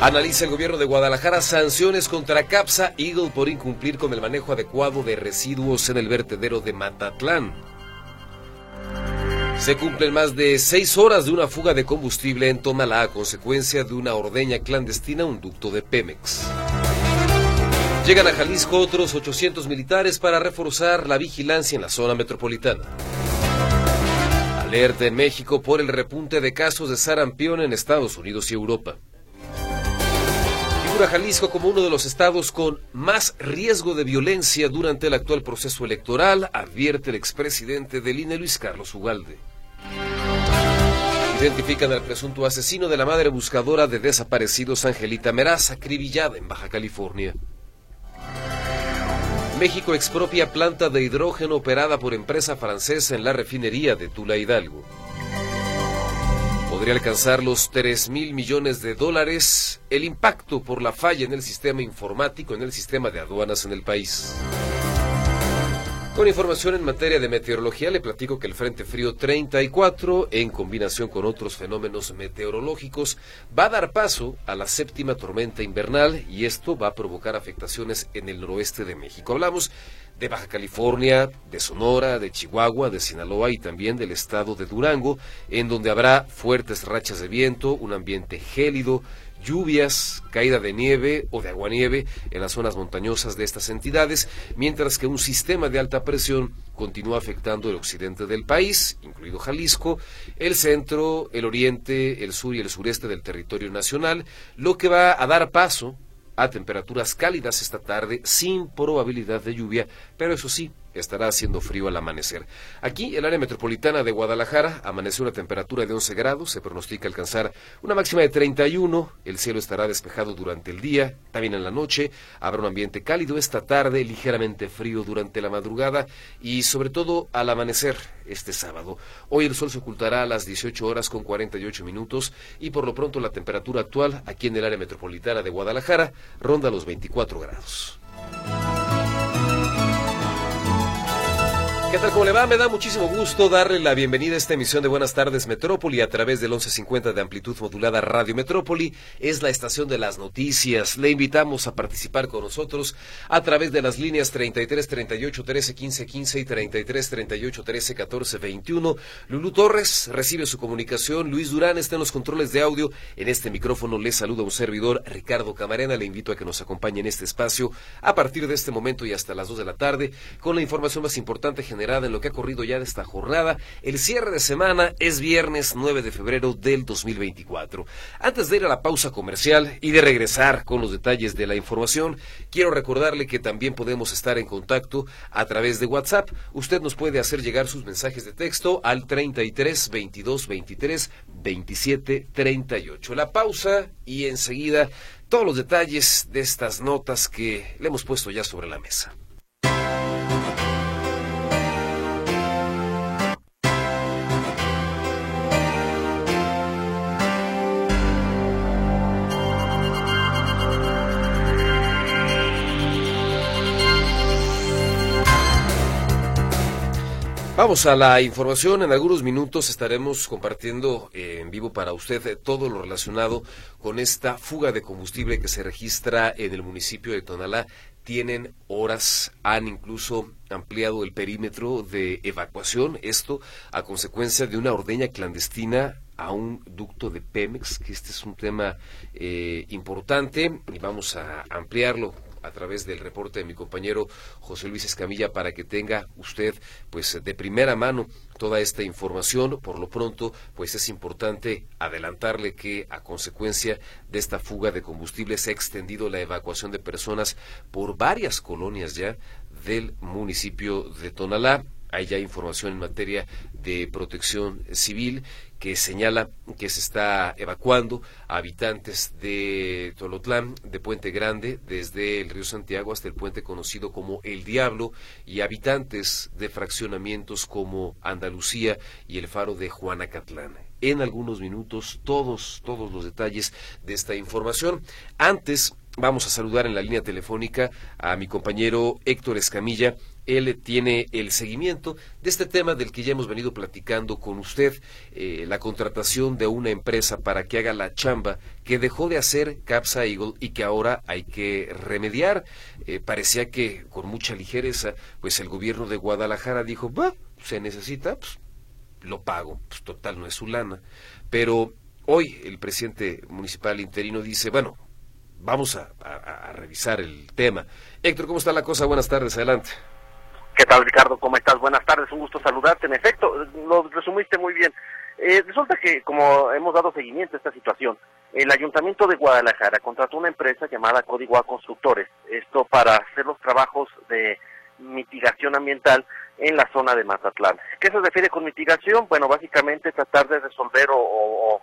Analiza el gobierno de Guadalajara sanciones contra Capsa Eagle por incumplir con el manejo adecuado de residuos en el vertedero de Matatlán. Se cumplen más de seis horas de una fuga de combustible en Tonalá a consecuencia de una ordeña clandestina a un ducto de Pemex. Llegan a Jalisco otros 800 militares para reforzar la vigilancia en la zona metropolitana. Alerta en México por el repunte de casos de sarampión en Estados Unidos y Europa. Jalisco como uno de los estados con más riesgo de violencia durante el actual proceso electoral, advierte el expresidente del INE Luis Carlos Ugalde. Identifican al presunto asesino de la madre buscadora de desaparecidos Angelita Meraz, acribillada en Baja California. México expropia planta de hidrógeno operada por empresa francesa en la refinería de Tula Hidalgo. Podría alcanzar los 3 mil millones de dólares el impacto por la falla en el sistema informático, en el sistema de aduanas en el país. Con información en materia de meteorología, le platico que el Frente Frío 34, en combinación con otros fenómenos meteorológicos, va a dar paso a la séptima tormenta invernal y esto va a provocar afectaciones en el noroeste de México. Hablamos de Baja California, de Sonora, de Chihuahua, de Sinaloa y también del estado de Durango, en donde habrá fuertes rachas de viento, un ambiente gélido, lluvias, caída de nieve o de aguanieve en las zonas montañosas de estas entidades, mientras que un sistema de alta presión continúa afectando el occidente del país, incluido Jalisco, el centro, el oriente, el sur y el sureste del territorio nacional, lo que va a dar paso a temperaturas cálidas esta tarde sin probabilidad de lluvia, pero eso sí, estará haciendo frío al amanecer. Aquí, el área metropolitana de Guadalajara, amaneció una temperatura de 11 grados, se pronostica alcanzar una máxima de 31, el cielo estará despejado durante el día, también en la noche, habrá un ambiente cálido esta tarde, ligeramente frío durante la madrugada y sobre todo al amanecer este sábado. Hoy el sol se ocultará a las 18 horas con 48 minutos y por lo pronto la temperatura actual aquí en el área metropolitana de Guadalajara ronda los 24 grados. ¿Qué tal? ¿Cómo le va? Me da muchísimo gusto darle la bienvenida a esta emisión de Buenas tardes Metrópoli a través del 1150 de amplitud modulada Radio Metrópoli. Es la estación de las noticias. Le invitamos a participar con nosotros a través de las líneas 33 38 13 15 15 y 33 38 13 14 21. Lulú Torres recibe su comunicación. Luis Durán está en los controles de audio. En este micrófono le saluda un servidor, Ricardo Camarena. Le invito a que nos acompañe en este espacio a partir de este momento y hasta las 2 de la tarde con la información más importante general en lo que ha corrido ya de esta jornada. El cierre de semana es viernes 9 de febrero del 2024. Antes de ir a la pausa comercial y de regresar con los detalles de la información, quiero recordarle que también podemos estar en contacto a través de WhatsApp. Usted nos puede hacer llegar sus mensajes de texto al 33 22 23 27 38. La pausa y enseguida todos los detalles de estas notas que le hemos puesto ya sobre la mesa. Vamos a la información. En algunos minutos estaremos compartiendo eh, en vivo para usted eh, todo lo relacionado con esta fuga de combustible que se registra en el municipio de Tonalá. Tienen horas, han incluso ampliado el perímetro de evacuación, esto a consecuencia de una ordeña clandestina a un ducto de Pemex, que este es un tema eh, importante y vamos a ampliarlo a través del reporte de mi compañero José Luis Escamilla para que tenga usted pues de primera mano toda esta información. Por lo pronto, pues es importante adelantarle que a consecuencia de esta fuga de combustible se ha extendido la evacuación de personas por varias colonias ya del municipio de Tonalá. Hay ya información en materia de protección civil que señala que se está evacuando a habitantes de Tolotlán, de Puente Grande, desde el río Santiago hasta el puente conocido como El Diablo, y habitantes de fraccionamientos como Andalucía y el faro de Juanacatlán. En algunos minutos, todos, todos los detalles de esta información. Antes, vamos a saludar en la línea telefónica a mi compañero Héctor Escamilla, él tiene el seguimiento de este tema del que ya hemos venido platicando con usted, eh, la contratación de una empresa para que haga la chamba que dejó de hacer Capsa Eagle y que ahora hay que remediar. Eh, parecía que con mucha ligereza, pues el gobierno de Guadalajara dijo, va, se necesita, pues lo pago, pues total no es su lana. Pero hoy el presidente municipal interino dice, bueno, vamos a, a revisar el tema. Héctor, ¿cómo está la cosa? Buenas tardes, adelante. ¿Qué tal, Ricardo? ¿Cómo estás? Buenas tardes, un gusto saludarte. En efecto, lo resumiste muy bien. Eh, resulta que, como hemos dado seguimiento a esta situación, el Ayuntamiento de Guadalajara contrató una empresa llamada Código A Constructores, esto para hacer los trabajos de mitigación ambiental en la zona de Mazatlán. ¿Qué se refiere con mitigación? Bueno, básicamente tratar de resolver o, o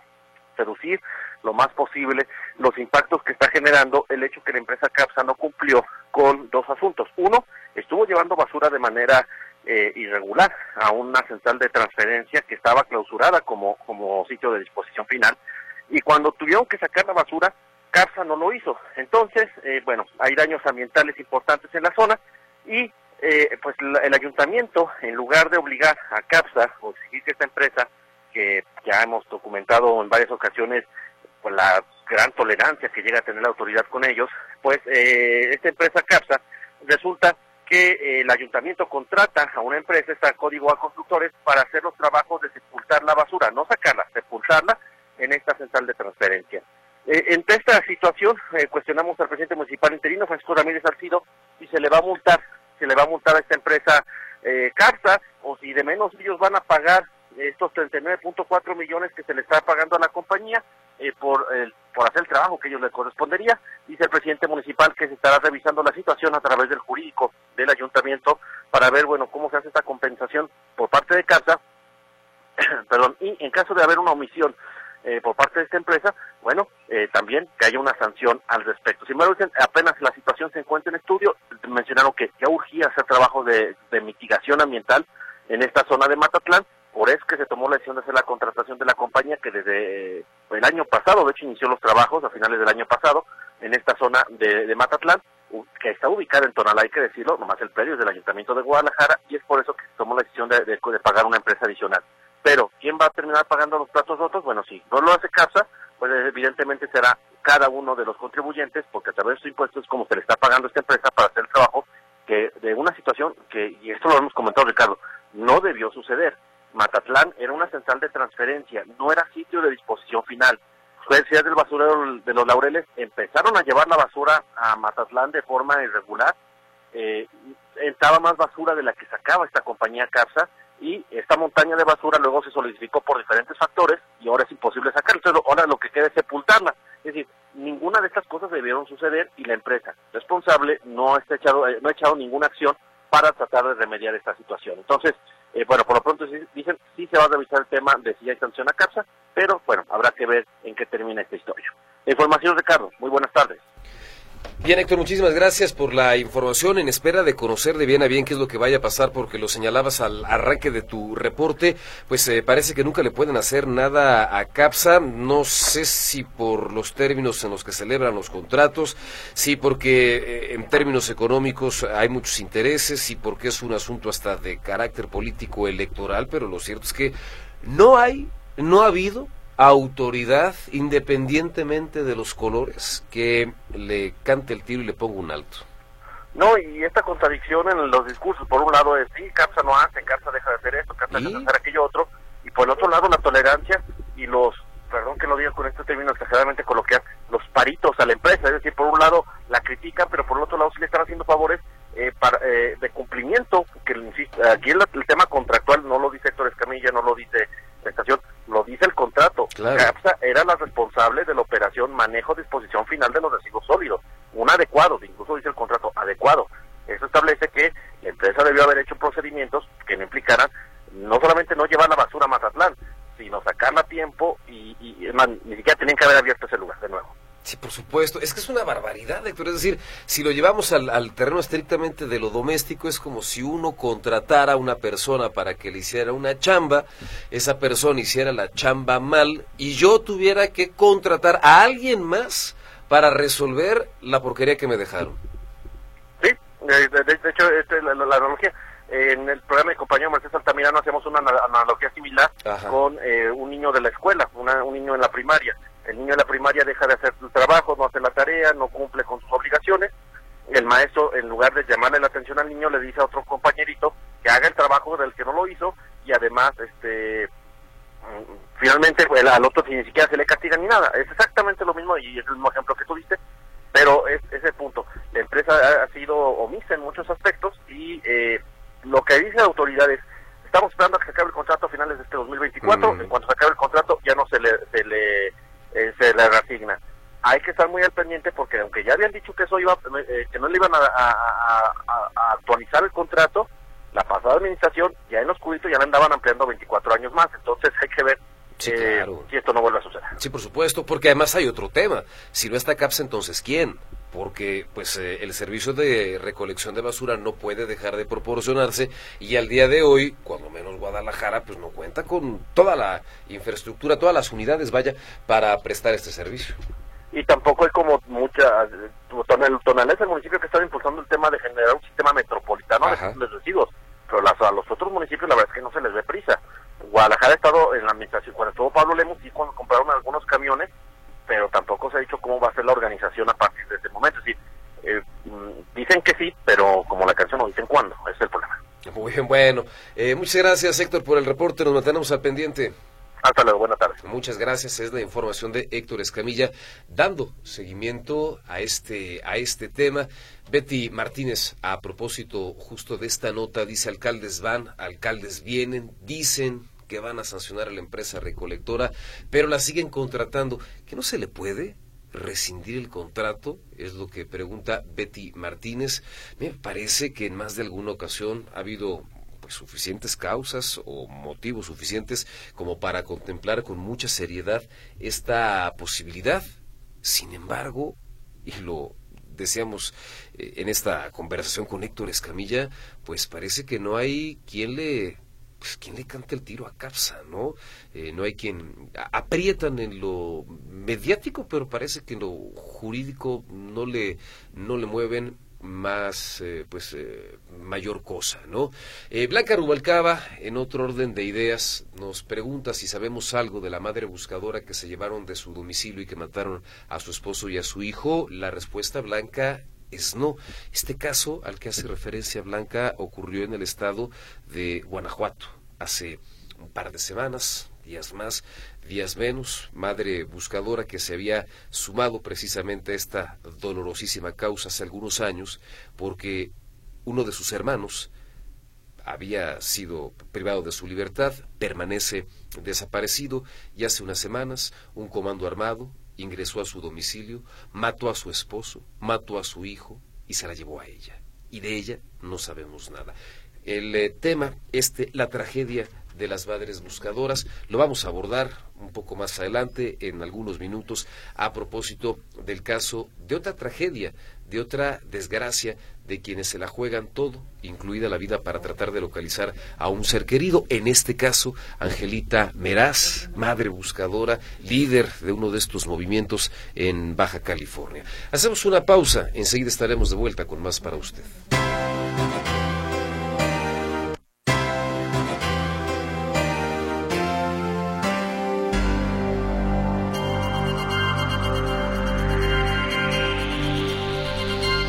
reducir lo más posible los impactos que está generando el hecho que la empresa CAPSA no cumplió con dos asuntos. Uno, estuvo llevando basura de manera eh, irregular a una central de transferencia que estaba clausurada como, como sitio de disposición final y cuando tuvieron que sacar la basura, CAPSA no lo hizo. Entonces, eh, bueno, hay daños ambientales importantes en la zona y eh, pues el ayuntamiento, en lugar de obligar a CAPSA o exigir que esta empresa, que ya hemos documentado en varias ocasiones con la gran tolerancia que llega a tener la autoridad con ellos, pues eh, esta empresa CAPSA resulta que eh, el ayuntamiento contrata a una empresa, esta Código A Constructores, para hacer los trabajos de sepultar la basura, no sacarla, sepultarla en esta central de transferencia. Eh, entre esta situación, cuestionamos al presidente municipal interino, Francisco Ramírez Arcido, si se le va a multar, se le va a multar a esta empresa CAPSA, o si de menos ellos van a pagar estos 39.4 millones que se le está pagando a la compañía eh, por, por hacer el trabajo que ellos le correspondería. Dice el presidente municipal que se estará revisando la situación a través del jurídico del ayuntamiento para ver, bueno, cómo se hace esta compensación por parte de casa, perdón, y en caso de haber una omisión eh, por parte de esta empresa, bueno, eh, también que haya una sanción al respecto. Sin embargo, apenas la situación se encuentra en estudio, mencionaron que ya urgía hacer trabajo de, de mitigación ambiental en esta zona de Matatlán por eso que se tomó la decisión de hacer la contratación de la compañía que desde eh, el año pasado, de hecho inició los trabajos a finales del año pasado en esta zona de, Matatlán, que está ubicada en Tonalá, hay que decirlo, nomás el predio es del Ayuntamiento de Guadalajara y es por eso que se tomó la decisión de, de, pagar una empresa adicional. Pero, ¿quién va a terminar pagando los platos rotos? Bueno, si no lo hace CAPSA, pues evidentemente será cada uno de los contribuyentes, porque a través de sus impuestos es como se le está pagando a esta empresa para hacer el trabajo que de una situación que, y esto lo hemos comentado Ricardo, no debió suceder. Matatlán era una central de transferencia, no era sitio de disposición final. Jueces del basurero de los Laureles empezaron a llevar la basura a Matatlán de forma irregular. Eh, entraba más basura de la que sacaba esta compañía CAPSA y esta montaña de basura luego se solidificó por diferentes factores y ahora es imposible sacarla. ahora lo que queda es sepultarla. Es decir, ninguna de estas cosas debieron suceder y la empresa responsable no, está echado, eh, no ha echado ninguna acción para tratar de remediar esta situación. Entonces, eh, bueno, por lo pronto dicen sí se va a revisar el tema de si hay sanción a CAPSA, pero bueno, habrá que ver en qué termina esta historia. Información, Ricardo. Muy buenas tardes. Bien, Héctor, muchísimas gracias por la información. En espera de conocer de bien a bien qué es lo que vaya a pasar, porque lo señalabas al arranque de tu reporte, pues eh, parece que nunca le pueden hacer nada a CAPSA. No sé si por los términos en los que celebran los contratos, si porque eh, en términos económicos hay muchos intereses, si porque es un asunto hasta de carácter político electoral, pero lo cierto es que no hay, no ha habido autoridad independientemente de los colores que le cante el tiro y le ponga un alto. No, y esta contradicción en los discursos, por un lado es, sí, CAPSA no hace, CAPSA deja de hacer esto, CAPSA deja de hacer aquello otro, y por el otro lado la tolerancia y los, perdón que lo diga con este término exageradamente coloquial, los paritos a la empresa, es decir, por un lado la critican, pero por el otro lado sí le están haciendo favores eh, para, eh, de cumplimiento, que aquí el, el tema contractual no lo dice Héctor Escamilla, no lo dice la estación, lo dice el contrato. CAPSA era la responsable de la operación manejo disposición final de los residuos sólidos, un adecuado, incluso dice el contrato, adecuado. Eso establece que la empresa debió haber hecho procedimientos que no implican no solamente no llevar la basura a Mazatlán, sino sacarla a tiempo y, y ni siquiera tenían que haber abierto ese lugar de nuevo. Sí, por supuesto. Es que es una barbaridad, Héctor. Es decir, si lo llevamos al, terreno estrictamente de lo doméstico, es como si uno contratara a una persona para que le hiciera una chamba, esa persona hiciera la chamba mal y yo tuviera que contratar a alguien más para resolver la porquería que me dejaron. Sí, de, hecho, esta es la, analogía. En el programa de compañero Mercedes Altamirano hacemos una analogía similar con eh, un niño de la escuela, un niño en la primaria el niño de la primaria deja de hacer su trabajo, no hace la tarea, no cumple con sus obligaciones. El maestro, en lugar de llamarle la atención al niño, le dice a otro compañerito que haga el trabajo del que no lo hizo y además, este, mm, finalmente al otro ni siquiera se le castiga ni nada. Es exactamente lo mismo y es el mismo ejemplo que tuviste, pero es ese punto. La empresa ha, sido omisa en muchos aspectos y eh, lo que dice la autoridad es, estamos esperando a que se acabe el contrato a finales de este 2024, en cuanto se acabe el contrato ya no se le, se le se le reasigna. Hay que estar muy al pendiente porque aunque ya habían dicho que eso iba, eh, que no le iban a, actualizar el contrato, la pasada administración ya en los cubitos ya le andaban ampliando 24 años más. Entonces hay que ver eh, si esto no vuelve a suceder. Sí, por supuesto, porque además hay otro tema. Si no está CAPS, entonces ¿quién? Porque pues el servicio de recolección de basura no puede dejar de proporcionarse y al día de hoy, cuando menos Guadalajara, pues no cuenta con toda la infraestructura, todas las unidades, vaya, para prestar este servicio. Y tampoco hay como mucha... Tonal es el municipio que está impulsando el tema de generar un sistema metropolitano de residuos, pero a los otros municipios la verdad es que no se les ve prisa. Guadalajara ha estado en la administración, cuando estuvo Pablo Lemos y cuando compraron algunos camiones, pero tampoco se ha dicho cómo va a ser la organización a partir de ese momento. Es decir, eh, mm, dicen que sí, pero como la canción no dicen cuándo, ese es el problema. Muy bien, bueno. Eh, muchas gracias, Héctor, por el reporte. Nos mantenemos al pendiente. Hasta luego, buenas tardes. Muchas gracias. Es la información de Héctor Escamilla dando seguimiento a este, a este tema. Betty Martínez, a propósito justo de esta nota, dice alcaldes van, alcaldes vienen, dicen que van a sancionar a la empresa recolectora, pero la siguen contratando. ¿Que no se le puede? rescindir el contrato? Es lo que pregunta Betty Martínez. Me parece que en más de alguna ocasión ha habido pues, suficientes causas o motivos suficientes como para contemplar con mucha seriedad esta posibilidad. Sin embargo, y lo decíamos eh, en esta conversación con Héctor Escamilla, pues parece que no hay quien le pues quién le canta el tiro a Capsa, ¿no? Eh, no hay quien aprietan en lo mediático, pero parece que en lo jurídico no le no le mueven más eh, pues eh, mayor cosa, ¿no? Blanca Rubalcaba, en otro orden de ideas, nos pregunta si sabemos algo de la madre buscadora que se llevaron de su domicilio y que mataron a su esposo y a su hijo. La respuesta Blanca no. Este caso al que hace referencia Blanca ocurrió en el estado de Guanajuato hace un par de semanas, días más, días menos, madre buscadora que se había sumado precisamente a esta dolorosísima causa hace algunos años porque uno de sus hermanos había sido privado de su libertad, permanece desaparecido y hace unas semanas un comando armado ingresó a su domicilio, mató a su esposo, mató a su hijo y se la llevó a ella. Y de ella no sabemos nada. El eh, tema, este, la tragedia de las madres buscadoras, lo vamos a abordar un poco más adelante, en algunos minutos, a propósito del caso de otra tragedia, de otra desgracia de quienes se la juegan todo, incluida la vida, para tratar de localizar a un ser querido. En este caso, Angelita Meraz, madre buscadora, líder de uno de estos movimientos en Baja California. Hacemos una pausa, enseguida estaremos de vuelta con más para usted.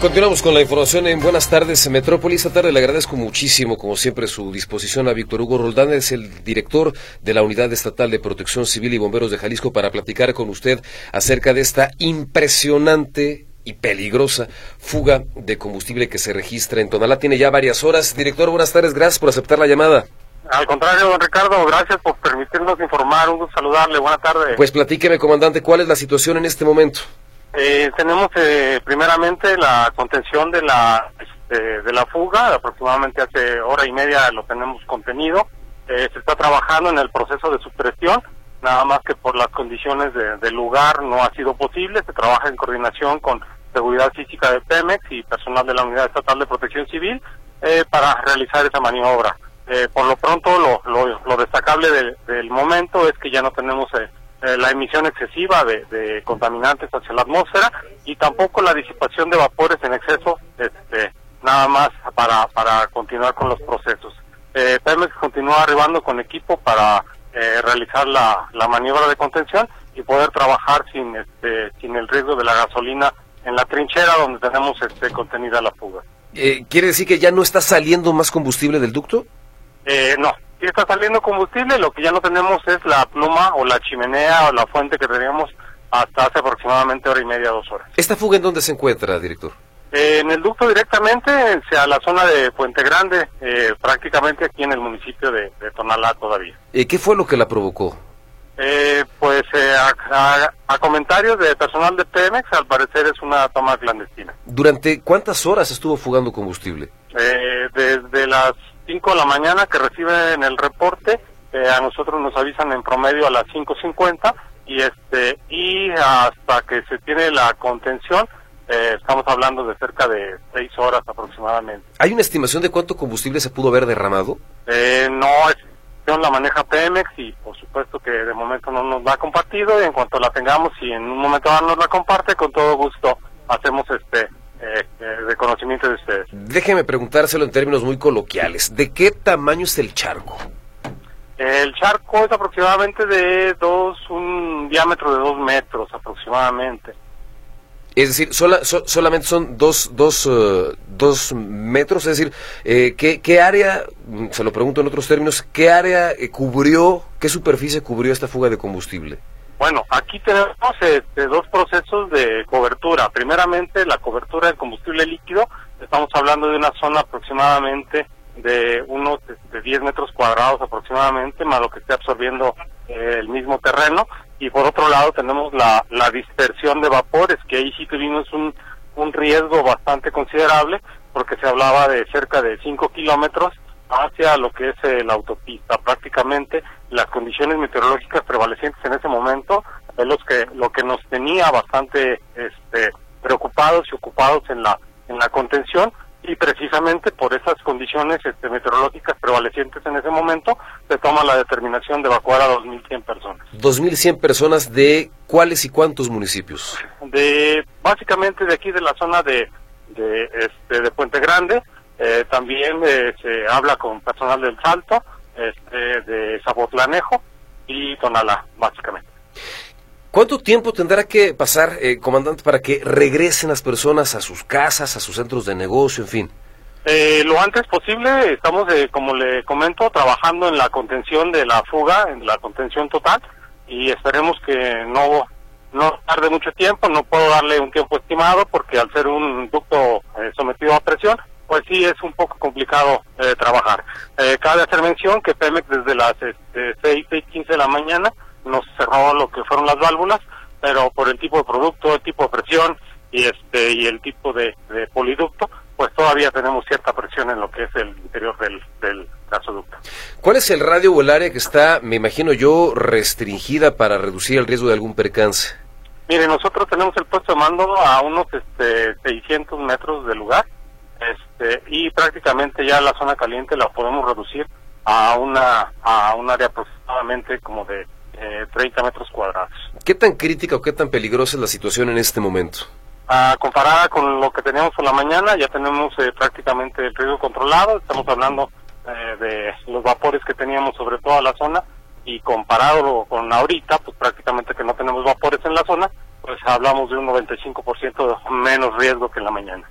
Continuamos con la información en Buenas tardes, Metrópolis. Esta tarde le agradezco muchísimo, como siempre, su disposición a Víctor Hugo Roldán, es el director de la Unidad Estatal de Protección Civil y Bomberos de Jalisco, para platicar con usted acerca de esta impresionante y peligrosa fuga de combustible que se registra en Tonalá. Tiene ya varias horas. Director, buenas tardes, gracias por aceptar la llamada. Al contrario, don Ricardo, gracias por permitirnos informar. Un gusto saludarle. Buenas tardes. Pues platíqueme, comandante, ¿cuál es la situación en este momento? Eh, tenemos eh, primeramente la contención de la este, de la fuga, aproximadamente hace hora y media lo tenemos contenido. se está trabajando en el proceso de supresión, nada más que por las condiciones del lugar no ha sido posible, se trabaja en coordinación con Seguridad Física de Pemex y personal de la Unidad Estatal de Protección Civil para realizar esa maniobra. por lo pronto, lo, lo, destacable del momento es que ya no tenemos eh, la emisión excesiva de, contaminantes hacia la atmósfera y tampoco la disipación de vapores en exceso, este, nada más para, para continuar con los procesos. Eh, Pemex continúa arribando con equipo para eh, realizar la, la, maniobra de contención y poder trabajar sin, este, sin el riesgo de la gasolina en la trinchera donde tenemos este, contenida la fuga. Eh, ¿Quiere decir que ya no está saliendo más combustible del ducto? no, si está saliendo combustible, lo que ya no tenemos es la pluma o la chimenea o la fuente que teníamos hasta hace aproximadamente hora y media, dos horas. ¿Esta fuga en dónde se encuentra, director? Eh, en el ducto directamente, a la zona de Puente Grande, eh, prácticamente aquí en el municipio de, Tonalá todavía. ¿Y qué fue lo que la provocó? Eh, pues a, a, comentarios de personal de Pemex, al parecer es una toma clandestina. ¿Durante cuántas horas estuvo fugando combustible? desde las 5 de la mañana que reciben el reporte, eh, a nosotros nos avisan en promedio a las 5.50 y este y hasta que se tiene la contención eh, estamos hablando de cerca de 6 horas aproximadamente. ¿Hay una estimación de cuánto combustible se pudo haber derramado? Eh, no, la maneja Pemex y por supuesto que de momento no nos la ha compartido y en cuanto la tengamos y en un momento nos la comparte, con todo gusto hacemos este eh, eh, de conocimiento de ustedes. Déjeme preguntárselo en términos muy coloquiales. ¿De qué tamaño es el charco? El charco es aproximadamente de dos, un diámetro de dos metros aproximadamente. Es decir, solamente son dos, dos, eh, dos metros, es decir, ¿qué, ¿qué, área, se lo pregunto en otros términos, qué área cubrió, qué superficie cubrió esta fuga de combustible? Bueno, aquí tenemos este, dos procesos de cobertura. Primeramente, la cobertura del combustible líquido. Estamos hablando de una zona aproximadamente de unos de este, 10 metros cuadrados aproximadamente, más lo que esté absorbiendo eh, el mismo terreno. Y por otro lado tenemos la, la dispersión de vapores, que ahí sí tuvimos un, un riesgo bastante considerable, porque se hablaba de cerca de 5 kilómetros hacia lo que es eh, la autopista. Prácticamente las condiciones meteorológicas prevalecientes en ese momento es los que, lo que nos tenía bastante este, preocupados y ocupados en la, en la contención y precisamente por esas condiciones este, meteorológicas prevalecientes en ese momento se toma la determinación de evacuar a 2.100 personas. ¿2.100 personas de cuáles y cuántos municipios? De básicamente de aquí de la zona de, de, este, de Puente Grande, eh, también eh, se habla con personal del Salto, este, de Zabotlanejo y Tonalá, básicamente. ¿Cuánto tiempo tendrá que pasar, eh, comandante, para que regresen las personas a sus casas, a sus centros de negocio, en fin? lo antes posible, estamos, como le comento, trabajando en la contención de la fuga, en la contención total, y esperemos que no no tarde mucho tiempo, no puedo darle un tiempo estimado porque al ser un ducto sometido a presión, pues sí es un poco complicado eh, trabajar. Eh, cabe hacer mención que Pemex desde las este, 6, 6, 15 de la mañana nos cerró lo que fueron las válvulas, pero por el tipo de producto, el tipo de presión y este y el tipo de, poliducto, pues todavía tenemos cierta presión en lo que es el interior del, del gasoducto. ¿Cuál es el radio o el área que está, me imagino yo, restringida para reducir el riesgo de algún percance? Mire, nosotros tenemos el puesto de mando a unos este, 600 metros del lugar este, y prácticamente ya la zona caliente la podemos reducir a una a un área aproximadamente como de 30 eh, metros cuadrados. ¿Qué tan crítica o qué tan peligrosa es la situación en este momento? Ah, comparada con lo que teníamos por la mañana, ya tenemos eh, prácticamente el riesgo controlado. Estamos hablando eh, de los vapores que teníamos sobre toda la zona y comparado con ahorita, pues prácticamente que no tenemos vapores en la zona, pues hablamos de un 95% menos riesgo que en la mañana.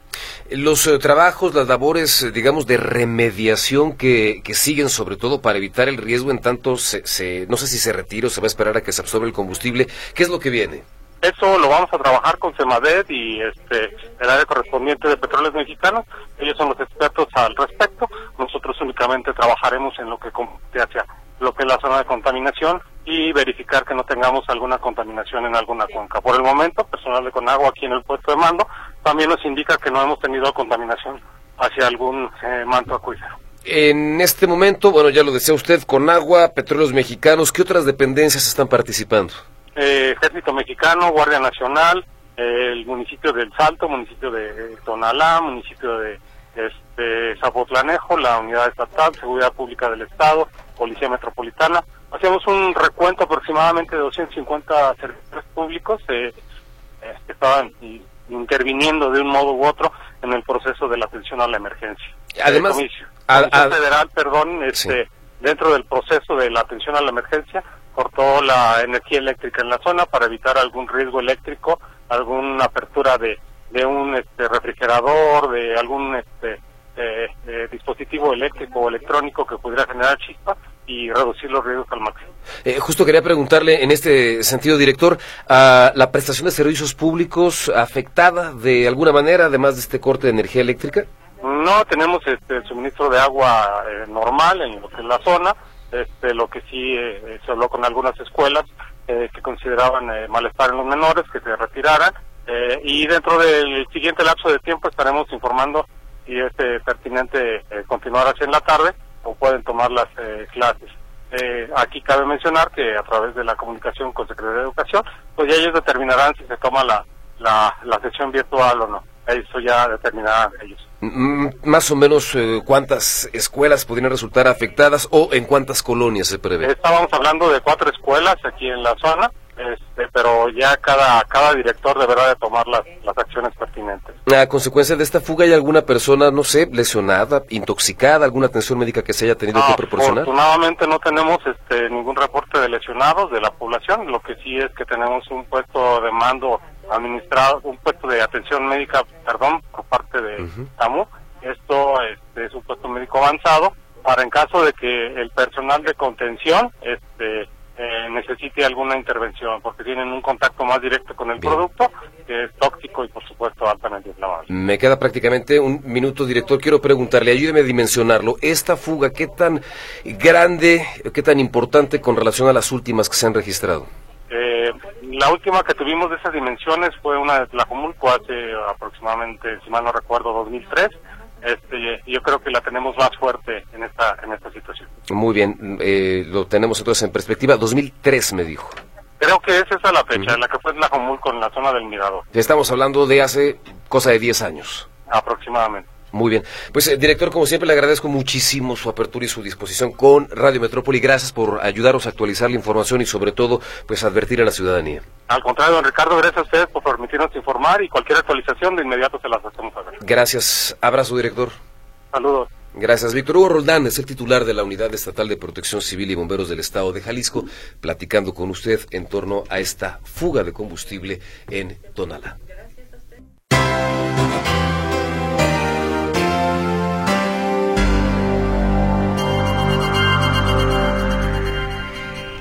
Los eh, trabajos, las labores, eh, digamos, de remediación que, que, siguen, sobre todo para evitar el riesgo en tanto, se, no sé si se retira o se va a esperar a que se absorbe el combustible, ¿qué es lo que viene? Eso lo vamos a trabajar con CEMADET y este, el área correspondiente de Petróleos Mexicanos. Ellos son los expertos al respecto. Nosotros únicamente trabajaremos en lo que compete hacia lo que es la zona de contaminación y verificar que no tengamos alguna contaminación en alguna cuenca. Por el momento, personal de Conagua aquí en el puesto de mando también nos indica que no hemos tenido contaminación hacia algún eh, manto acuífero. En este momento, bueno, ya lo decía usted, con agua, petróleos mexicanos, ¿qué otras dependencias están participando? Eh, Ejército Mexicano, Guardia Nacional, eh, el municipio del Salto, municipio de Tonalá, municipio de este, Zapotlanejo, la Unidad Estatal, Seguridad Pública del Estado, Policía Metropolitana. Hacíamos un recuento aproximadamente de 250 servicios públicos eh, que estaban interviniendo de un modo u otro en el proceso de la atención a la emergencia. Además, Comisión Federal, perdón, este, dentro del proceso de la atención a la emergencia, cortó la energía eléctrica en la zona para evitar algún riesgo eléctrico, alguna apertura de, de un este, refrigerador, de algún este, eh, eh, dispositivo eléctrico o electrónico que pudiera generar chispa y reducir los riesgos al máximo. Eh, justo quería preguntarle en este sentido, director, ¿a ¿la prestación de servicios públicos afectada de alguna manera, además de este corte de energía eléctrica? No, tenemos este, el suministro de agua eh, normal en, en, la zona, este, lo que sí eh, se habló con algunas escuelas eh, que consideraban eh, malestar en los menores, que se retiraran, eh, y dentro del siguiente lapso de tiempo estaremos informando si es pertinente continuar así en la tarde o pueden tomar las clases. aquí cabe mencionar que a través de la comunicación con Secretaría de Educación, pues ya ellos determinarán si se toma la, la, la sesión virtual o no. Eso ya determinarán ellos. Más o menos eh, cuántas escuelas podrían resultar afectadas o en cuántas colonias se prevé. Estábamos hablando de cuatro escuelas aquí en la zona, este, pero ya cada cada director deberá de tomar las, las acciones pertinentes. A consecuencia de esta fuga, ¿hay alguna persona, no sé, lesionada, intoxicada, alguna atención médica que se haya tenido no, que proporcionar? Afortunadamente no tenemos este, ningún reporte de lesionados de la población, lo que sí es que tenemos un puesto de mando administrado, un puesto de atención médica, perdón, por parte de uh TAMU. Esto este, es un puesto médico avanzado para en caso de que el personal de contención este, necesite alguna intervención, porque tienen un contacto más directo con el Bien. producto, que es tóxico y por supuesto altamente inflamable. Me queda prácticamente un minuto, director. Quiero preguntarle, ayúdeme a dimensionarlo. Esta fuga, ¿qué tan grande, qué tan importante con relación a las últimas que se han registrado? Eh, la última que tuvimos de esas dimensiones fue una de Tlajomulco hace aproximadamente, si mal no recuerdo, 2003. Este, yo creo que la tenemos más fuerte en esta en esta situación. Muy bien, eh, lo tenemos entonces en perspectiva. 2003 me dijo. Creo que es esa la fecha, uh -huh. la que fue Tlajomulco, en la zona del Mirador. Estamos hablando de hace cosa de 10 años. Aproximadamente. Muy bien. Pues, eh, director, como siempre, le agradezco muchísimo su apertura y su disposición con Radio Metrópoli. Gracias por ayudarnos a actualizar la información y, sobre todo, pues advertir a la ciudadanía. Al contrario, don Ricardo, gracias a ustedes por permitirnos informar y cualquier actualización de inmediato se las hacemos saber. Gracias. Abrazo, director. Saludos. Gracias. Víctor Hugo Roldán es el titular de la Unidad Estatal de Protección Civil y Bomberos del Estado de Jalisco, platicando con usted en torno a esta fuga de combustible en Tonalá.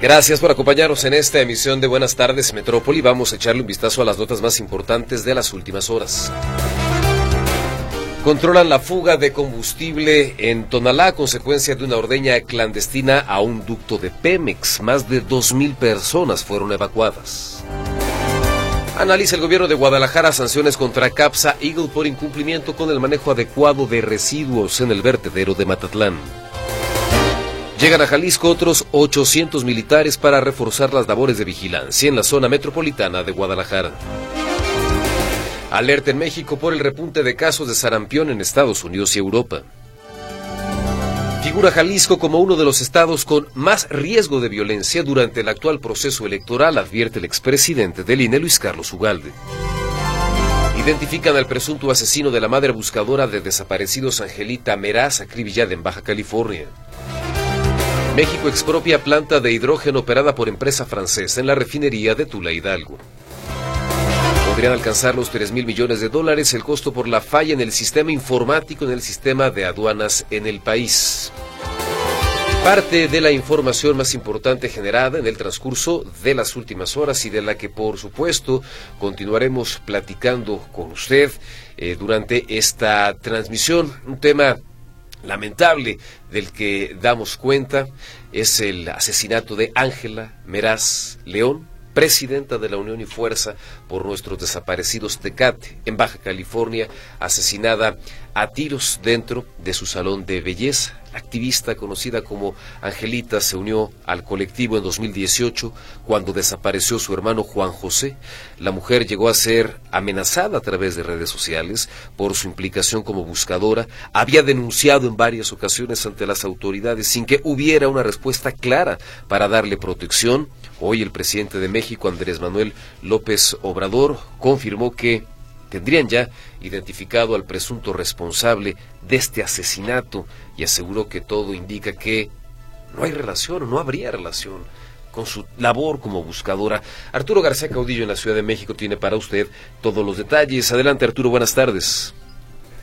Gracias por acompañarnos en esta emisión de Buenas tardes Metrópoli. Vamos a echarle un vistazo a las notas más importantes de las últimas horas. Controlan la fuga de combustible en Tonalá a consecuencia de una ordeña clandestina a un ducto de Pemex. Más de 2.000 personas fueron evacuadas. Analiza el gobierno de Guadalajara sanciones contra Capsa Eagle por incumplimiento con el manejo adecuado de residuos en el vertedero de Matatlán. Llegan a Jalisco otros 800 militares para reforzar las labores de vigilancia en la zona metropolitana de Guadalajara. Alerta en México por el repunte de casos de sarampión en Estados Unidos y Europa. Figura Jalisco como uno de los estados con más riesgo de violencia durante el actual proceso electoral, advierte el expresidente del INE, Luis Carlos Ugalde. Identifican al presunto asesino de la madre buscadora de desaparecidos Angelita Meraz, acribillada en Baja California. México expropia planta de hidrógeno operada por empresa francesa en la refinería de Tula Hidalgo. Podrían alcanzar los 3 mil millones de dólares el costo por la falla en el sistema informático en el sistema de aduanas en el país. Parte de la información más importante generada en el transcurso de las últimas horas y de la que por supuesto continuaremos platicando con usted eh, durante esta transmisión. Un tema lamentable del que damos cuenta es el asesinato de Ángela Meraz León, presidenta de la Unión y Fuerza por nuestros desaparecidos Tecate, en Baja California, asesinada a tiros dentro de su salón de belleza. Activista conocida como Angelita se unió al colectivo en 2018 cuando desapareció su hermano Juan José. La mujer llegó a ser amenazada a través de redes sociales por su implicación como buscadora. Había denunciado en varias ocasiones ante las autoridades sin que hubiera una respuesta clara para darle protección. Hoy el presidente de México, Andrés Manuel López Obrador, confirmó que tendrían ya identificado al presunto responsable de este asesinato y aseguró que todo indica que no hay relación no habría relación con su labor como buscadora. Arturo García Caudillo en la Ciudad de México tiene para usted todos los detalles. Adelante Arturo, buenas tardes.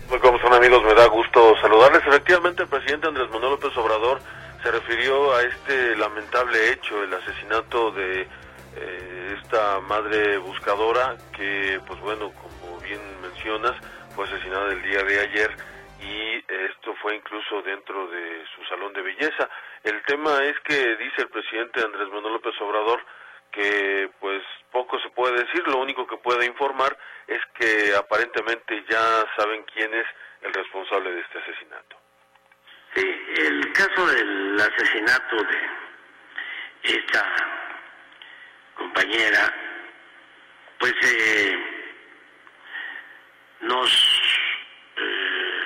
Como son amigos, me da gusto saludarles. Efectivamente, el presidente Andrés Manuel López Obrador se refirió a este lamentable hecho, el asesinato de eh, esta madre buscadora que, pues bueno, fue asesinada el día de ayer y esto fue incluso dentro de su salón de belleza. El tema es que dice el presidente Andrés Manuel López Obrador que pues poco se puede decir, lo único que puede informar es que aparentemente ya saben quién es el responsable de este asesinato. Sí, el caso del asesinato de esta compañera, pues eh, nos eh,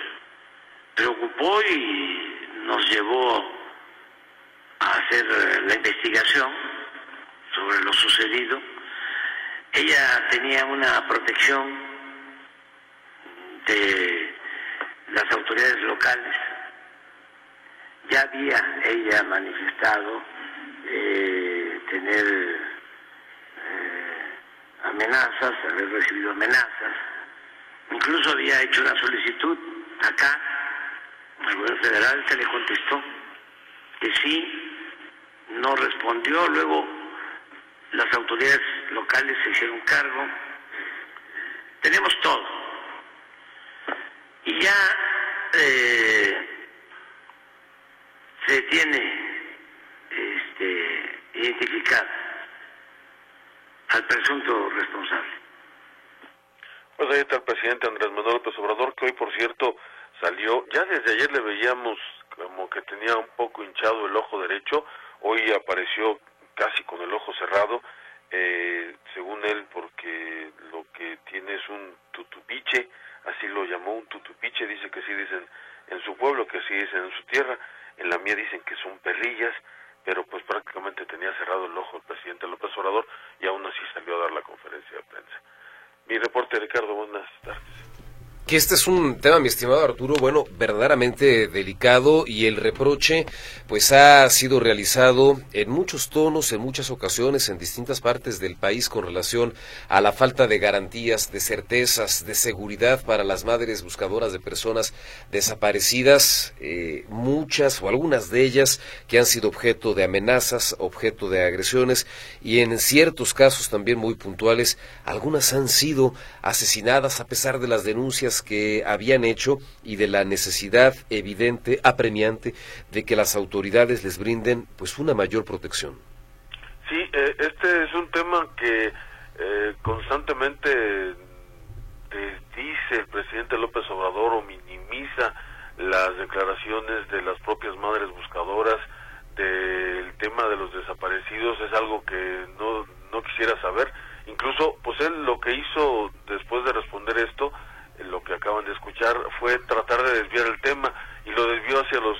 preocupó y nos llevó a hacer la investigación sobre lo sucedido. Ella tenía una protección de las autoridades locales. Ya había ella manifestado eh, tener eh, amenazas, haber recibido amenazas Incluso había hecho una solicitud acá, al gobierno federal se le contestó que sí, no respondió, luego las autoridades locales se hicieron cargo, tenemos todo. Y ya eh, se tiene este, identificado al presunto responsable. Pues ahí está el presidente Andrés Manuel López Obrador, que hoy, por cierto, salió, ya desde ayer le veíamos como que tenía un poco hinchado el ojo derecho, hoy apareció casi con el ojo cerrado, eh, según él, porque lo que tiene es un tutupiche, así lo llamó un tutupiche, dice que sí dicen en su pueblo, que sí dicen en su tierra, en la mía dicen que son perrillas, pero pues prácticamente tenía cerrado el ojo el presidente López Obrador y aún así salió a dar la conferencia de prensa. Mi reporte, Ricardo, buenas tardes que este es un tema, mi estimado Arturo, bueno, verdaderamente delicado y el reproche pues ha sido realizado en muchos tonos, en muchas ocasiones, en distintas partes del país con relación a la falta de garantías, de certezas, de seguridad para las madres buscadoras de personas desaparecidas, eh, muchas o algunas de ellas que han sido objeto de amenazas, objeto de agresiones y en ciertos casos también muy puntuales, algunas han sido asesinadas a pesar de las denuncias que habían hecho y de la necesidad evidente, apremiante, de que las autoridades les brinden pues una mayor protección. Sí, eh, este es un tema que eh, constantemente dice el presidente López Obrador o minimiza las declaraciones de las propias madres buscadoras del tema de los desaparecidos es algo que no, no quisiera saber. Incluso, pues él lo que hizo después de responder esto lo que acaban de escuchar fue tratar de desviar el tema y lo desvió hacia los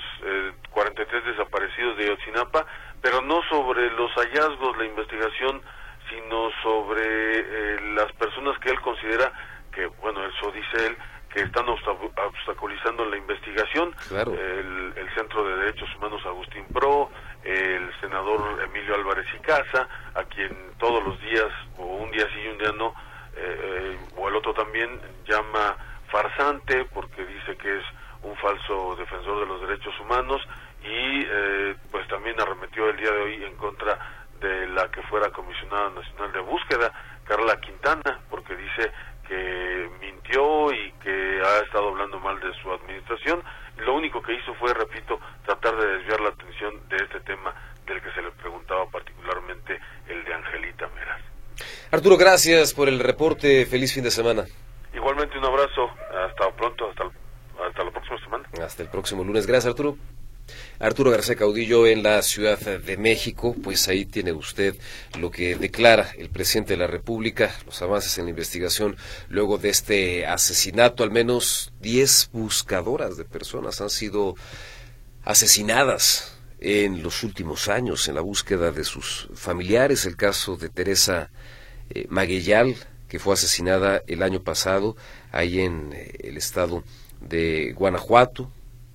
43 eh, desaparecidos de Yotzinapa, pero no sobre los hallazgos, la investigación, sino sobre eh, las personas que él considera que, bueno, eso dice él, que están obstaculizando la investigación, el, el, Centro de Derechos Humanos Agustín Pro, el senador Emilio Álvarez y Casa, a quien todos los días, o un día sí y un día no, eh, o el otro también llama farsante porque dice que es un falso defensor de los derechos humanos y eh, pues también arremetió el día de hoy en contra de la que fuera comisionada nacional de búsqueda, Carla Quintana, porque dice que mintió y que ha estado hablando mal de su administración. Lo único que hizo fue, repito, tratar de desviar la atención de este tema del que se le preguntaba particularmente el de Angelita Meras. Arturo, gracias por el reporte. Feliz fin de semana. Igualmente un abrazo. Hasta pronto. Hasta, Hasta el próximo lunes. Gracias, Arturo. Arturo García Caudillo en la Ciudad de México, pues ahí tiene usted lo que declara el presidente de la República, los avances en la investigación luego de este asesinato, al menos 10 buscadoras de personas han sido asesinadas en los últimos años en la búsqueda de sus familiares, el caso de Teresa eh, Maguellal, que fue asesinada el año pasado ahí en eh, el estado de Guanajuato,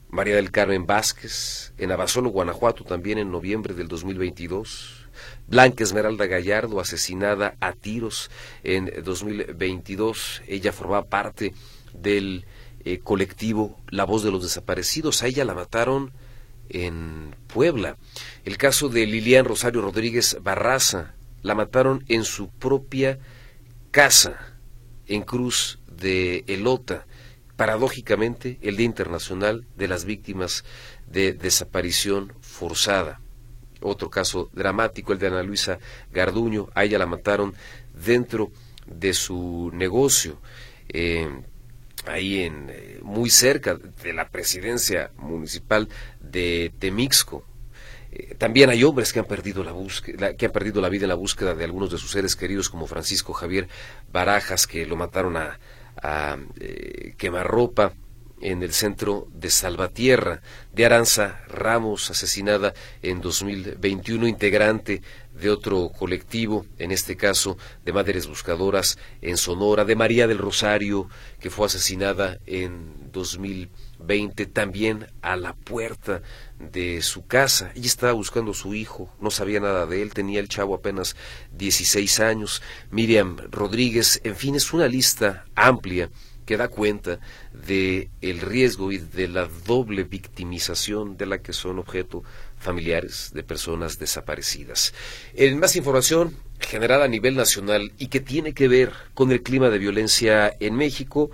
María del Carmen Vázquez, en Abasolo, Guanajuato, también en noviembre del 2022. Blanca Esmeralda Gallardo, asesinada a tiros en 2022. Ella formaba parte del eh, colectivo La Voz de los Desaparecidos. A ella la mataron en Puebla. El caso de Lilian Rosario Rodríguez Barraza, la mataron en su propia casa, en Cruz de Elota paradójicamente el Día Internacional de las Víctimas de Desaparición Forzada. Otro caso dramático, el de Ana Luisa Garduño, a ella la mataron dentro de su negocio, eh, ahí en eh, muy cerca de la presidencia municipal de Temixco. Eh, también hay hombres que han perdido la búsqueda, que han perdido la vida en la búsqueda de algunos de sus seres queridos, como Francisco Javier Barajas, que lo mataron a, a eh, quemarropa en el centro de Salvatierra, de Aranza Ramos, asesinada en 2021, integrante de otro colectivo, en este caso de Madres Buscadoras en Sonora, de María del Rosario, que fue asesinada en 2020, también a la puerta de su casa. Ella estaba buscando a su hijo, no sabía nada de él, tenía el chavo apenas 16 años. Miriam Rodríguez, en fin, es una lista amplia que da cuenta de el riesgo y de la doble victimización de la que son objeto familiares de personas desaparecidas. En más información generada a nivel nacional y que tiene que ver con el clima de violencia en México,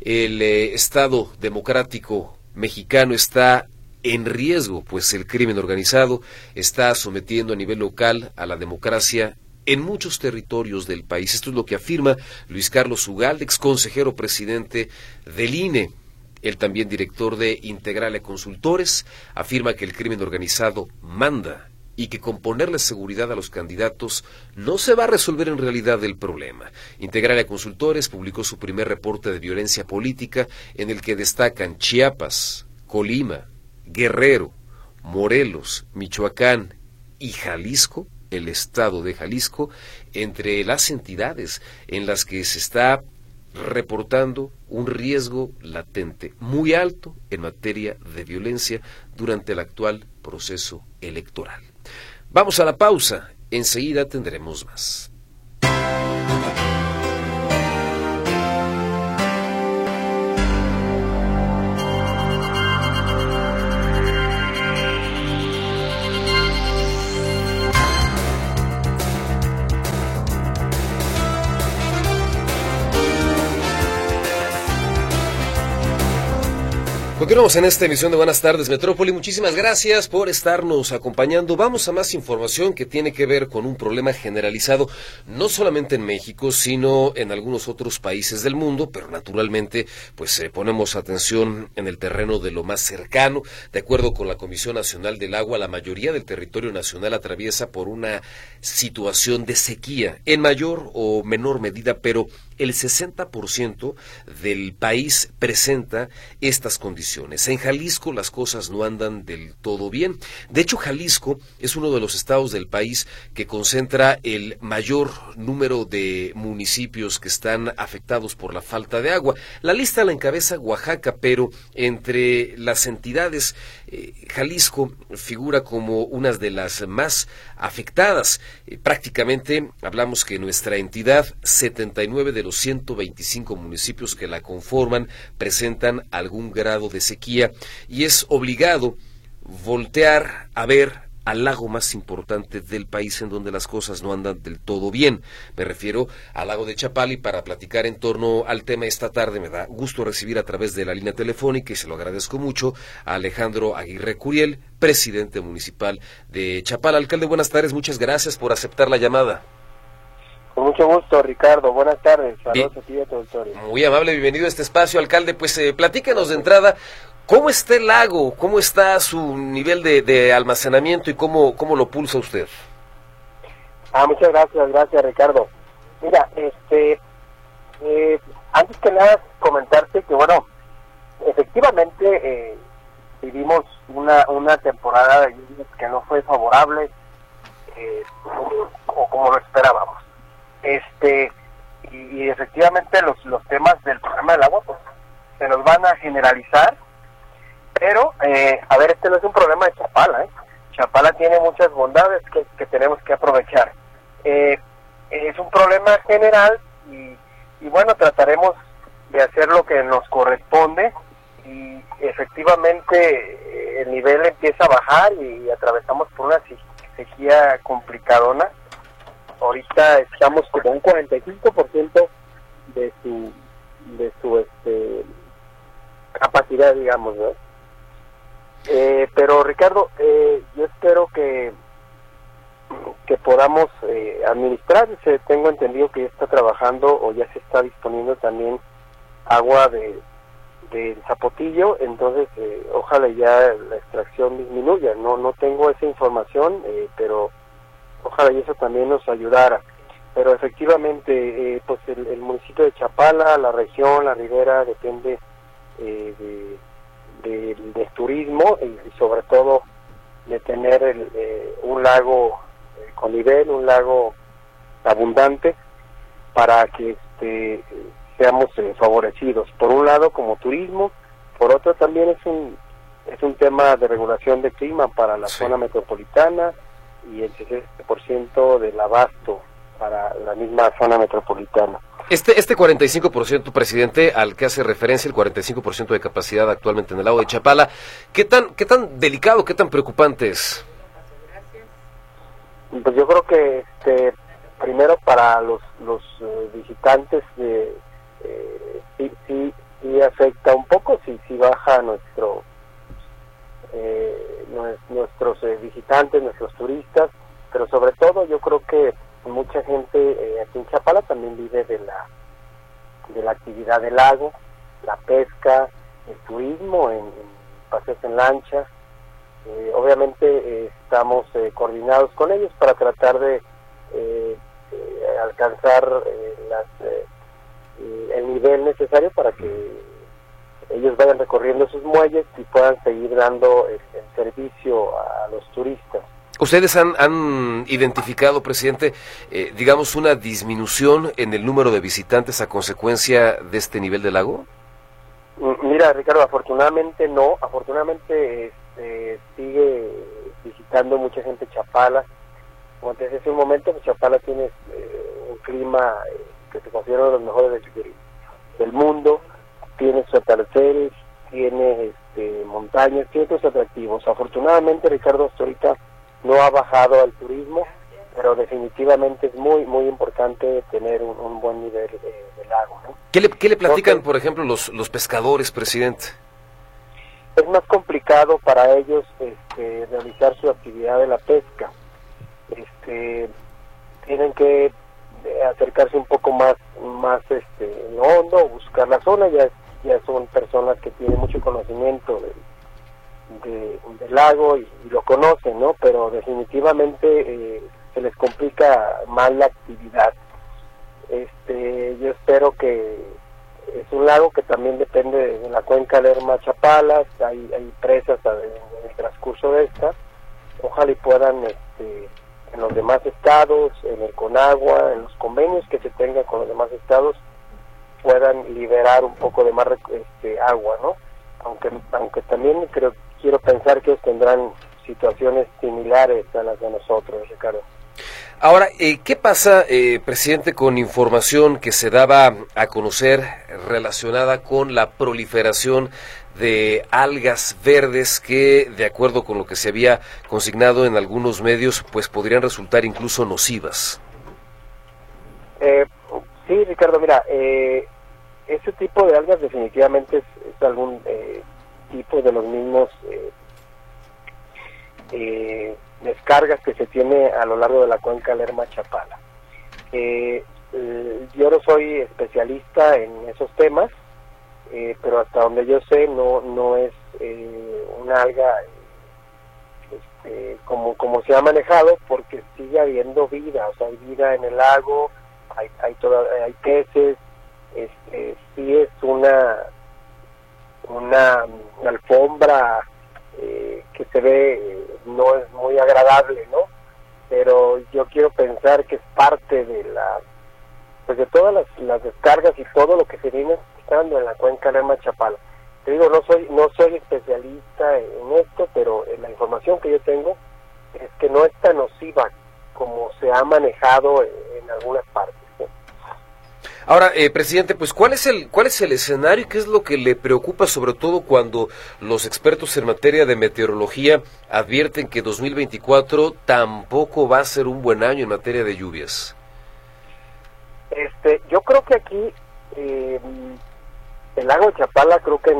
el eh, Estado democrático mexicano está en riesgo, pues el crimen organizado está sometiendo a nivel local a la democracia en muchos territorios del país. Esto es lo que afirma Luis Carlos Ugalde, ex consejero presidente del INE. El también director de Integrale Consultores afirma que el crimen organizado manda y que con ponerle seguridad a los candidatos no se va a resolver en realidad el problema. Integrale Consultores publicó su primer reporte de violencia política en el que destacan Chiapas, Colima, Guerrero, Morelos, Michoacán y Jalisco, el estado de Jalisco, entre las entidades en las que se está reportando un riesgo latente muy alto en materia de violencia durante el actual proceso electoral. Vamos a la pausa, enseguida tendremos más. Continuamos en esta emisión de Buenas tardes Metrópoli. Muchísimas gracias por estarnos acompañando. Vamos a más información que tiene que ver con un problema generalizado, no solamente en México, sino en algunos otros países del mundo, pero naturalmente, pues eh, ponemos atención en el terreno de lo más cercano. De acuerdo con la Comisión Nacional del Agua, la mayoría del territorio nacional atraviesa por una situación de sequía, en mayor o menor medida, pero el 60% del país presenta estas condiciones. En Jalisco las cosas no andan del todo bien. De hecho, Jalisco es uno de los estados del país que concentra el mayor número de municipios que están afectados por la falta de agua. La lista la encabeza Oaxaca, pero entre las entidades, eh, Jalisco figura como una de las más afectadas. Eh, prácticamente hablamos que nuestra entidad, 79 de los 125 municipios que la conforman presentan algún grado de sequía y es obligado voltear a ver al lago más importante del país en donde las cosas no andan del todo bien. Me refiero al lago de Chapali para platicar en torno al tema esta tarde. Me da gusto recibir a través de la línea telefónica y se lo agradezco mucho a Alejandro Aguirre Curiel, presidente municipal de Chapal. Alcalde, buenas tardes, muchas gracias por aceptar la llamada. Con mucho gusto, Ricardo. Buenas tardes. Saludos a ti y a tu Muy amable, bienvenido a este espacio, alcalde. Pues eh, platícanos de entrada ¿Cómo está el lago? ¿Cómo está su nivel de, almacenamiento y cómo, cómo lo pulsa usted? Ah, muchas gracias, gracias Ricardo. Mira, este, eh, antes que nada comentarte que bueno, efectivamente eh, vivimos una, una temporada de que no fue favorable eh, o como lo esperábamos. Este y, efectivamente los, los temas del problema del agua pues se nos van a generalizar, pero eh, a ver, este no es un problema de Chapala, ¿eh? Chapala tiene muchas bondades que, tenemos que aprovechar. Eh, es un problema general y, y bueno, trataremos de hacer lo que nos corresponde y efectivamente eh, el nivel empieza a bajar y atravesamos por una sequía complicadona. Ahorita estamos como un 45% de su de su este capacidad, digamos, ¿no? Eh, pero Ricardo, eh, yo espero que que podamos eh, administrar. Tengo entendido que ya está trabajando o ya se está disponiendo también agua de del zapotillo, entonces eh, ojalá ya la extracción disminuya. No no tengo esa información, eh, pero ojalá y eso también nos ayudara. Pero efectivamente, eh, pues el, municipio de Chapala, la región, la ribera, depende de, del turismo y, sobre todo de tener el, un lago con nivel, un lago abundante para que este seamos eh, favorecidos. Por un lado como turismo, por otro también es un es un tema de regulación de clima para la zona metropolitana y el 60% del abasto para la misma zona metropolitana. Este, este 45%, presidente, al que hace referencia, el 45% de capacidad actualmente en el lago de Chapala, ¿qué tan, qué tan delicado, qué tan preocupante es? Pues yo creo que este, primero para los, los eh, visitantes eh, sí, sí, sí, afecta un poco, sí, sí baja nuestro eh, nuestros eh, visitantes, nuestros turistas, pero sobre todo yo creo que mucha gente eh, aquí en Chapala también vive de la actividad del lago, la pesca, el turismo, en, paseos en lancha. obviamente estamos coordinados con ellos para tratar de alcanzar las eh, el nivel necesario para que ellos vayan recorriendo sus muelles y puedan seguir dando el, servicio a los turistas. ¿Ustedes han, han identificado, presidente, eh, digamos, una disminución en el número de visitantes a consecuencia de este nivel del lago? Mira, Ricardo, afortunadamente no. Afortunadamente este, sigue visitando mucha gente Chapala. Como te decía hace un momento, pues Chapala tiene eh, un clima que se consideran los mejores del, mundo, tiene sus atardeceres, tiene este, montañas, tiene otros atractivos. Afortunadamente, Ricardo, hasta ahorita no ha bajado al turismo, pero definitivamente es muy, muy importante tener un, buen nivel de, lago. ¿Qué, le, ¿Qué le platican, por ejemplo, los, los pescadores, presidente? Es más complicado para ellos este, realizar su actividad de la pesca. Este, tienen que acercarse un poco más más este hondo buscar la zona ya ya son personas que tienen mucho conocimiento de, del lago y, lo conocen no pero definitivamente eh, se les complica más la actividad. Este yo espero que es un lago que también depende de la cuenca Lerma Chapalas hay, hay presas en el transcurso de esta. Ojalá y puedan este en los demás estados, en el CONAGUA, en los convenios que se tengan con los demás estados, puedan liberar un poco de más este, agua, ¿no? Aunque, aunque también creo, quiero pensar que tendrán situaciones similares a las de nosotros, Ricardo. Ahora, eh, ¿qué pasa, eh, presidente, con información que se daba a conocer relacionada con la proliferación de algas verdes que, de acuerdo con lo que se había consignado en algunos medios, pues podrían resultar incluso nocivas. Eh, sí, Ricardo, mira, eh, ese tipo de algas definitivamente es, algún eh, tipo de los mismos eh, descargas que se tiene a lo largo de la cuenca Lerma Chapala. yo no soy especialista en esos temas, eh, pero hasta donde yo sé no no es eh, una alga este, como, como se ha manejado porque sigue habiendo vida, o sea, hay vida en el lago, hay, hay, hay peces, este, sí es una, una, alfombra eh, que se ve, no es muy agradable, ¿no? Pero yo quiero pensar que es parte de la, pues de todas las, las descargas y todo lo que se viene estando en la cuenca Lerma Chapala. Te digo, no soy, no soy especialista en esto, pero la información que yo tengo es que no es tan nociva como se ha manejado en algunas partes. Ahora, eh, presidente, pues ¿cuál es el cuál es el escenario y qué es lo que le preocupa sobre todo cuando los expertos en materia de meteorología advierten que 2024 tampoco va a ser un buen año en materia de lluvias? Este, yo creo que aquí eh, el lago Chapala creo que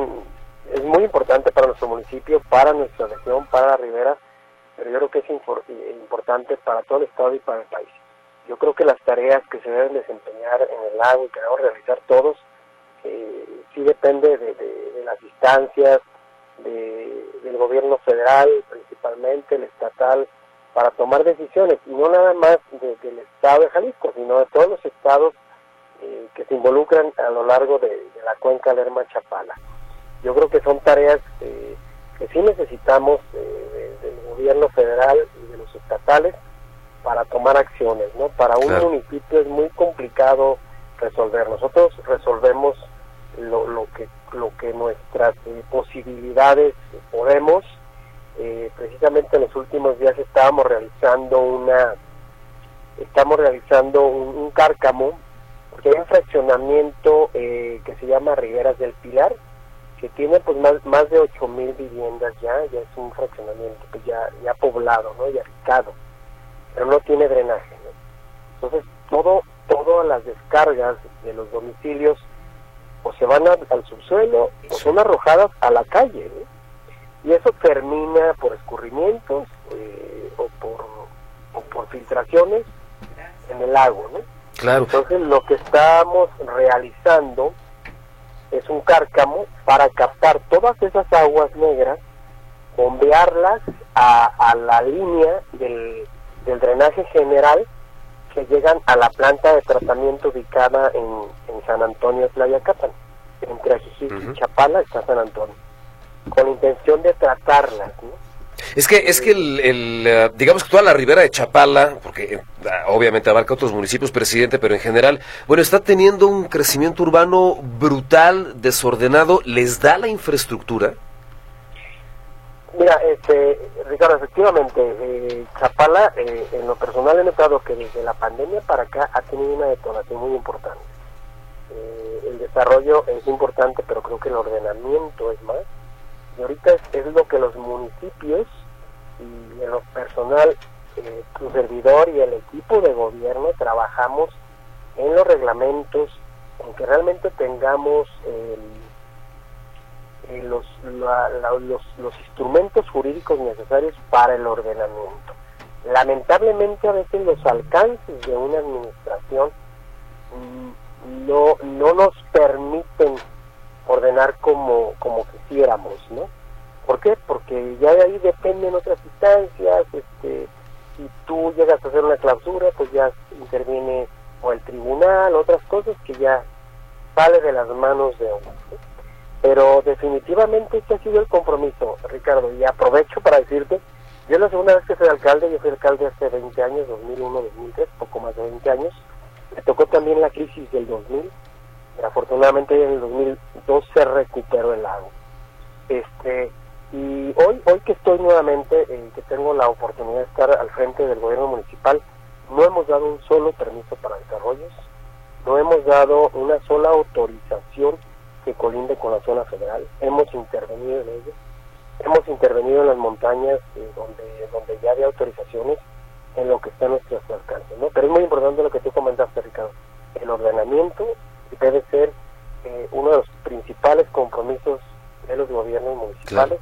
es muy importante para nuestro municipio, para nuestra región, para la ribera, pero yo creo que es importante para todo el estado y para el país. Yo creo que las tareas que se deben desempeñar en el lago y que debemos realizar todos, eh, sí depende de, las distancias, del gobierno federal principalmente, el estatal, para tomar decisiones, y no nada más del estado de Jalisco, sino de todos los estados eh, que se involucran a lo largo de, la cuenca Lerma Chapala. Yo creo que son tareas eh, que sí necesitamos del gobierno federal y de los estatales para tomar acciones, ¿no? Para un municipio es muy complicado resolver. Nosotros resolvemos lo, lo que lo que nuestras eh, posibilidades podemos. Eh, precisamente en los últimos días estábamos realizando una estamos realizando un, cárcamo porque hay un fraccionamiento eh, que se llama Riberas del Pilar que tiene pues más, más de ocho mil viviendas ya, ya es un fraccionamiento pues ya, ya poblado, ¿no? y habitado pero no tiene drenaje. Entonces, todo, todas las descargas de los domicilios o se van al subsuelo o son arrojadas a la calle. Y eso termina por escurrimientos eh, o, por, o por filtraciones en el lago. ¿no? Claro. Entonces, lo que estamos realizando es un cárcamo para captar todas esas aguas negras, bombearlas a, a la línea del del drenaje general que llegan a la planta de tratamiento ubicada en, San Antonio Tlayacapan. Entre Ajijic y Chapala está San Antonio, con intención de tratarlas. Es que, es que el, eh, digamos que toda la ribera de Chapala, porque eh, obviamente abarca otros municipios, presidente, pero en general, bueno, está teniendo un crecimiento urbano brutal, desordenado, ¿les da la infraestructura? Mira, este, Ricardo, efectivamente, eh, Chapala, eh, en lo personal he notado que desde la pandemia para acá ha tenido una detonación muy importante. Eh, el desarrollo es importante, pero creo que el ordenamiento es más. Y ahorita es, lo que los municipios y en lo personal, tu servidor y el equipo de gobierno trabajamos en los reglamentos, en que realmente tengamos eh, los, los, los instrumentos jurídicos necesarios para el ordenamiento. Lamentablemente a veces los alcances de una administración mm, no, no nos permiten ordenar como, como quisiéramos, ¿no? ¿Por qué? Porque ya de ahí dependen otras instancias, este, si tú llegas a hacer una clausura, pues ya interviene o el tribunal, otras cosas que ya sale de las manos de uno. Pero definitivamente este ha sido el compromiso, Ricardo, y aprovecho para decirte, yo la segunda vez que soy alcalde, yo fui alcalde hace 20 años, 2001, 2003, poco más de 20 años, me tocó también la crisis del 2000, pero afortunadamente en el 2002 se recuperó el lago. Este, y hoy, hoy que estoy nuevamente, eh, que tengo la oportunidad de estar al frente del gobierno municipal, no hemos dado un solo permiso para desarrollos, no hemos dado una sola autorización que colinde con la zona federal. Hemos intervenido en ello. Hemos intervenido en las montañas eh, donde, donde ya había autorizaciones en lo que está a nuestro alcance. ¿no? Pero es muy importante lo que tú comentaste, Ricardo. El ordenamiento debe ser eh, uno de los principales compromisos de los gobiernos municipales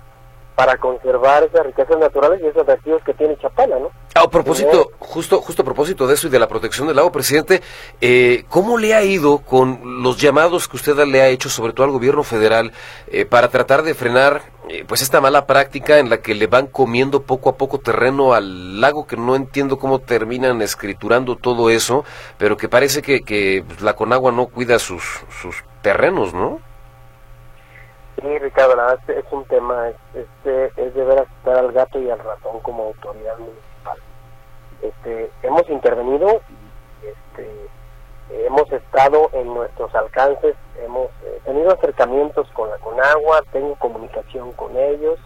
para conservar esas riquezas naturales y esos atractivos que tiene Chapala, ¿no? A propósito, justo, justo a propósito de eso y de la protección del agua, presidente, eh, ¿cómo le ha ido con los llamados que usted le ha hecho, sobre todo al gobierno federal, eh, para tratar de frenar eh, pues esta mala práctica en la que le van comiendo poco a poco terreno al lago, que no entiendo cómo terminan escriturando todo eso, pero que parece que, que la Conagua no cuida sus, sus terrenos, ¿no? Sí, Ricardo, es un tema, este, es de ver estar al gato y al ratón como autoridad municipal. Este, hemos intervenido este, hemos estado en nuestros alcances, hemos eh, tenido acercamientos con la Conagua, tengo comunicación con ellos.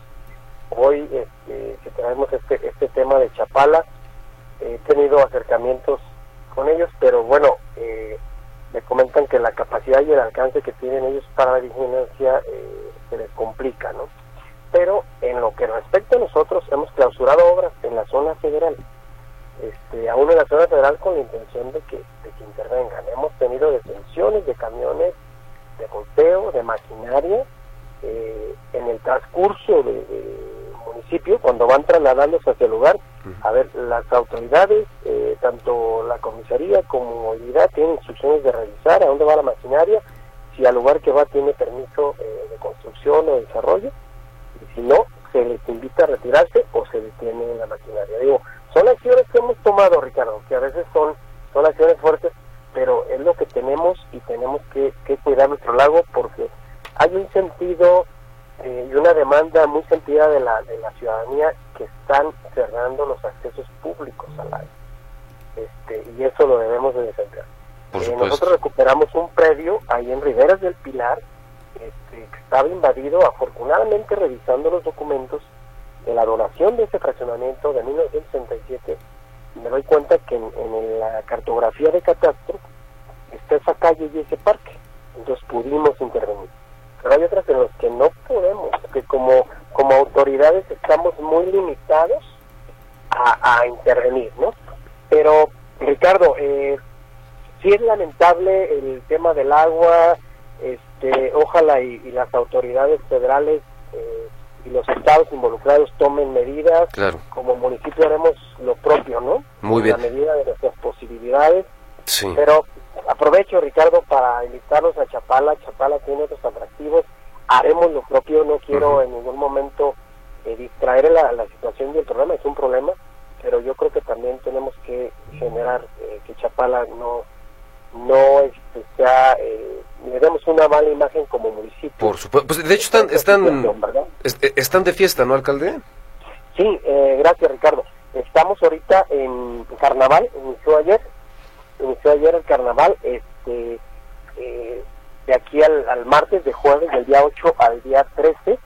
Hoy este, que traemos este, este tema de Chapala, he tenido acercamientos con ellos, pero bueno, eh, me comentan que la capacidad y el alcance que tienen ellos para la vigilancia eh, se les complica, ¿no? Pero en lo que respecta a nosotros, hemos clausurado obras en la zona federal, este, aún en la zona federal con la intención de que, de que intervengan. Hemos tenido detenciones de camiones de golpeo, de maquinaria, eh, en el transcurso del de municipio, cuando van trasladándose hacia el lugar, a ver, las autoridades, eh, tanto la comisaría como movilidad, tienen instrucciones de revisar a dónde va la maquinaria, si al lugar que va tiene permiso eh, de construcción o desarrollo, y si no, se les invita a retirarse o se detiene la maquinaria. Digo, son acciones que hemos tomado, Ricardo, que a veces son, son acciones fuertes, pero es lo que tenemos y tenemos que, que cuidar nuestro lago porque hay un sentido eh, y una demanda muy sentida de la, de la ciudadanía que están cerrando los accesos públicos al lago. Este, y eso lo debemos de defender. Eh, nosotros recuperamos un predio ahí en Riberas del Pilar este, que estaba invadido, afortunadamente revisando los documentos de la donación de ese fraccionamiento de 1967, me doy cuenta que en, en la cartografía de catastro está esa calle y ese parque. Entonces pudimos intervenir pero hay otras en las que no podemos, que como, como autoridades estamos muy limitados a, a intervenir, ¿no? Pero, Ricardo, eh, sí es lamentable el tema del agua, este, ojalá y, y las autoridades federales eh, y los estados involucrados tomen medidas. Claro. Como municipio haremos lo propio, ¿no? Muy bien. En la medida de nuestras posibilidades. Sí. Pero aprovecho, Ricardo, para invitarlos a Chapala. Chapala tiene otros atractivos. Haremos lo propio. No quiero en ningún momento eh, distraer la, la situación y el problema. Es un problema, pero yo creo que también tenemos que generar eh, que Chapala no no este, sea eh, le demos una mala imagen como municipio. Por supuesto. Pues de hecho están, están, est- están de fiesta, ¿no, alcalde? Sí, eh, gracias Ricardo. Estamos ahorita en carnaval, inició ayer, inició ayer el carnaval, este, eh, de aquí al, al martes, de jueves, del día 8 al día 13,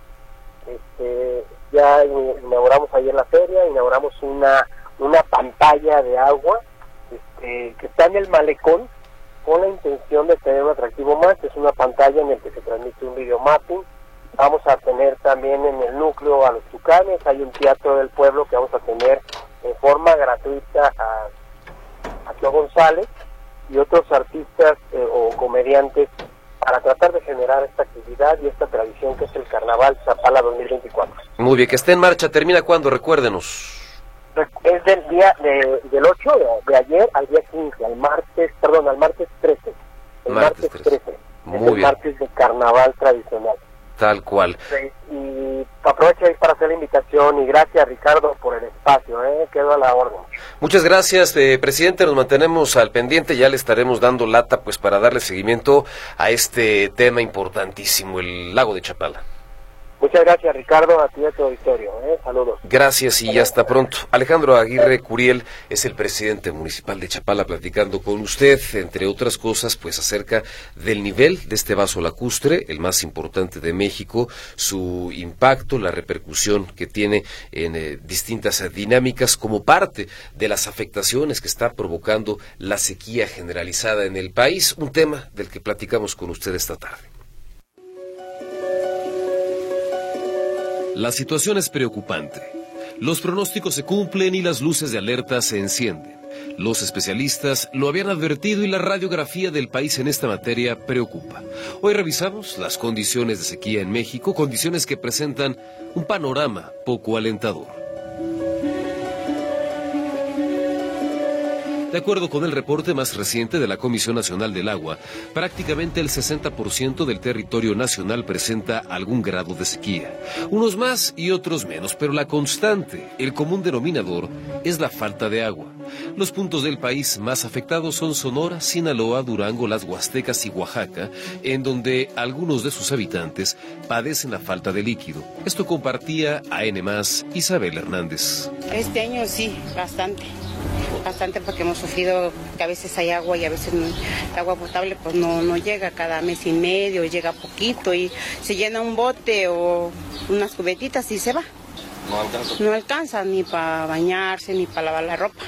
este, ya in- inauguramos ayer la feria, inauguramos una, una pantalla de agua este, que está en el malecón con la intención de tener un atractivo más, es una pantalla en la que se transmite un video mapping, Vamos a tener también en el núcleo a los tucanes, hay un teatro del pueblo que vamos a tener en forma gratuita a, a Teo González y otros artistas eh, o comediantes para tratar de generar esta actividad y esta tradición que es el Carnaval Zapala 2024. Muy bien, que esté en marcha. ¿Termina cuándo? Recuérdenos. Es del día de- del 8 de, de ayer al día 15, al martes, perdón, al martes 13. El Martes martes, 13. 13. es Muy el bien. martes de carnaval tradicional. Tal cual. Sí, y aprovecho ahí para hacer la invitación y gracias Ricardo por el espacio, ¿eh? quedo a la orden. Muchas gracias, eh, presidente. Nos mantenemos al pendiente. Ya le estaremos dando lata, pues, para darle seguimiento a este tema importantísimo, el lago de Chapala. Muchas gracias Ricardo, a ti y a tu auditorio, ¿eh? saludos. Gracias y hasta pronto. Alejandro Aguirre Curiel es el presidente municipal de Chapala platicando con usted, entre otras cosas, pues acerca del nivel de este vaso lacustre, el más importante de México, su impacto, la repercusión que tiene en eh, distintas dinámicas como parte de las afectaciones que está provocando la sequía generalizada en el país, un tema del que platicamos con usted esta tarde. La situación es preocupante. Los pronósticos se cumplen y las luces de alerta se encienden. Los especialistas lo habían advertido y la radiografía del país en esta materia preocupa. Hoy revisamos las condiciones de sequía en México, condiciones que presentan un panorama poco alentador. De acuerdo con el reporte más reciente de la Comisión Nacional del Agua, prácticamente el 60% del territorio nacional presenta algún grado de sequía. Unos más y otros menos, pero la constante, el común denominador, es la falta de agua. Los puntos del país más afectados son Sonora, Sinaloa, Durango, las Huastecas y Oaxaca, en donde algunos de sus habitantes padecen la falta de líquido. Esto compartía a N Isabel Hernández. Este año sí, bastante bastante porque hemos sufrido que a veces hay agua y a veces el agua potable pues no, no llega cada mes y medio, llega poquito y se llena un bote o unas cubetitas y se va. No alcanza. No alcanza ni para bañarse ni para lavar la ropa.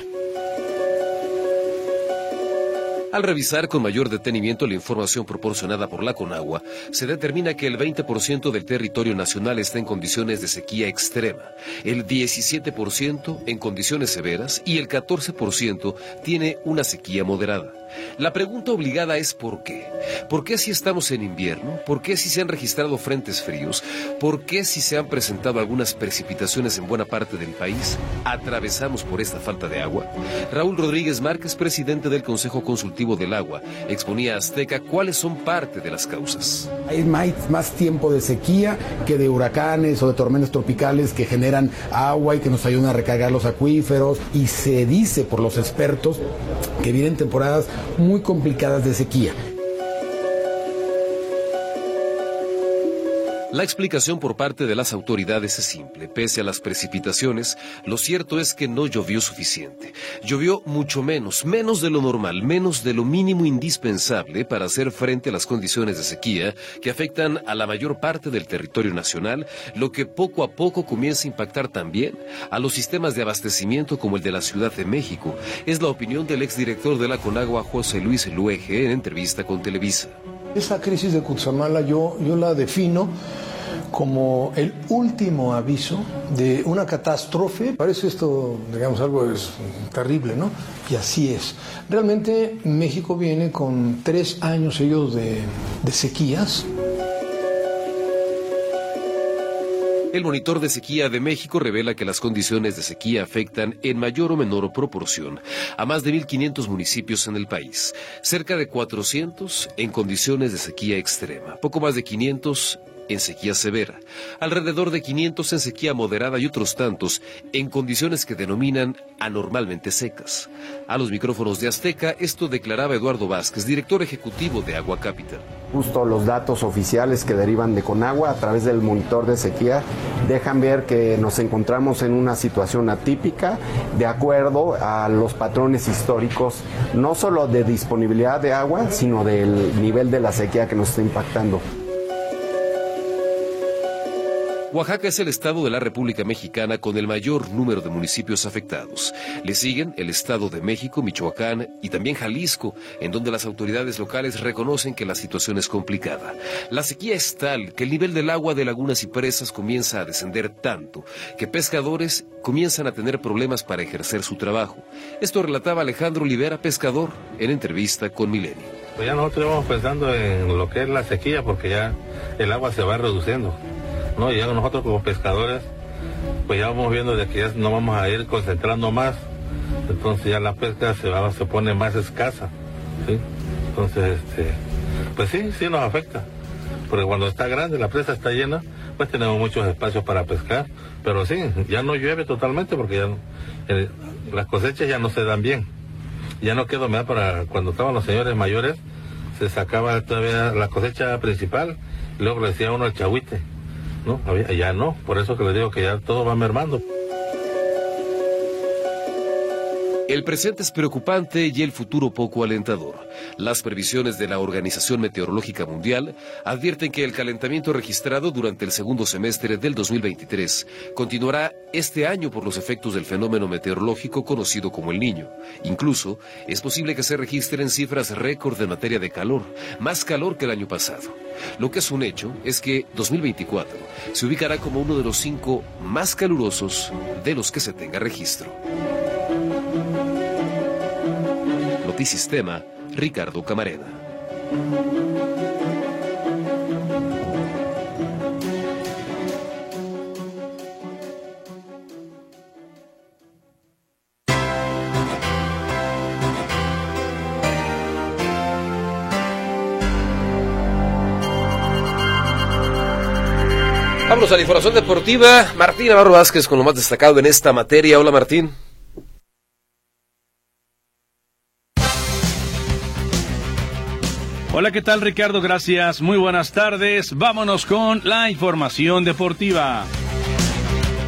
Al revisar con mayor detenimiento la información proporcionada por la Conagua, se determina que el 20% del territorio nacional está en condiciones de sequía extrema, el 17% en condiciones severas y el 14% tiene una sequía moderada. La pregunta obligada es ¿por qué? ¿Por qué si estamos en invierno? ¿Por qué si se han registrado frentes fríos? ¿Por qué si se han presentado algunas precipitaciones en buena parte del país? ¿Atravesamos por esta falta de agua? Raúl Rodríguez Márquez, presidente del Consejo Consultivo del Agua, exponía Azteca cuáles son parte de las causas. Hay más tiempo de sequía que de huracanes o de tormentas tropicales que generan agua y que nos ayudan a recargar los acuíferos y se dice por los expertos que vienen temporadas muy complicadas de sequía. La explicación por parte de las autoridades es simple. Pese a las precipitaciones, lo cierto es que no llovió suficiente. Llovió mucho menos, menos de lo normal, menos de lo mínimo indispensable para hacer frente a las condiciones de sequía que afectan a la mayor parte del territorio nacional, lo que poco a poco comienza a impactar también a los sistemas de abastecimiento como el de la Ciudad de México. Es la opinión del exdirector de la Conagua, José Luis Luege, en entrevista con Televisa. Esa crisis de Cutzamala yo, yo la defino como el último aviso de una catástrofe. Parece esto, digamos, algo es terrible, ¿no? Y así es. Realmente México viene con tres años de, de sequías. El monitor de sequía de México revela que las condiciones de sequía afectan en mayor o menor proporción a más de 1.500 municipios en el país, cerca de 400 en condiciones de sequía extrema, poco más de 500 en sequía severa, alrededor de 500 en sequía moderada y otros tantos en condiciones que denominan anormalmente secas. A los micrófonos de Azteca, esto declaraba Eduardo Vázquez, director ejecutivo de Agua Capital. Justo los datos oficiales que derivan de Conagua a través del monitor de sequía dejan ver que nos encontramos en una situación atípica de acuerdo a los patrones históricos, no solo de disponibilidad de agua, sino del nivel de la sequía que nos está impactando. Oaxaca es el estado de la República Mexicana con el mayor número de municipios afectados. Le siguen el Estado de México, Michoacán y también Jalisco, en donde las autoridades locales reconocen que la situación es complicada. La sequía es tal que el nivel del agua de lagunas y presas comienza a descender tanto que pescadores comienzan a tener problemas para ejercer su trabajo. Esto relataba Alejandro Olivera, pescador, en entrevista con Milenio. Pues ya nosotros vamos pensando en lo que es la sequía porque ya el agua se va reduciendo. ¿No? Y ya nosotros como pescadores, pues ya vamos viendo de que ya no vamos a ir concentrando más, entonces ya la pesca se, va, se pone más escasa, ¿sí? Entonces, este, pues sí, sí nos afecta, porque cuando está grande, la presa está llena, pues tenemos muchos espacios para pescar, pero sí, ya no llueve totalmente porque ya eh, las cosechas ya no se dan bien, ya no queda humedad para cuando estaban los señores mayores, se sacaba todavía la cosecha principal, luego le decía uno el chahuite, no, ya no, por eso que le digo que ya todo va mermando. El presente es preocupante y el futuro poco alentador. Las previsiones de la Organización Meteorológica Mundial advierten que el calentamiento registrado durante el segundo semestre del 2023 continuará este año por los efectos del fenómeno meteorológico conocido como el Niño. Incluso es posible que se registren cifras récord en materia de calor, más calor que el año pasado. Lo que es un hecho es que 2024 se ubicará como uno de los cinco más calurosos de los que se tenga registro. Notisistema, Ricardo Camareda. Vamos a la información deportiva. Martín Navarro Vázquez con lo más destacado en esta materia. Hola Martín. Hola, ¿qué tal Ricardo? Gracias. Muy buenas tardes. Vámonos con la información deportiva.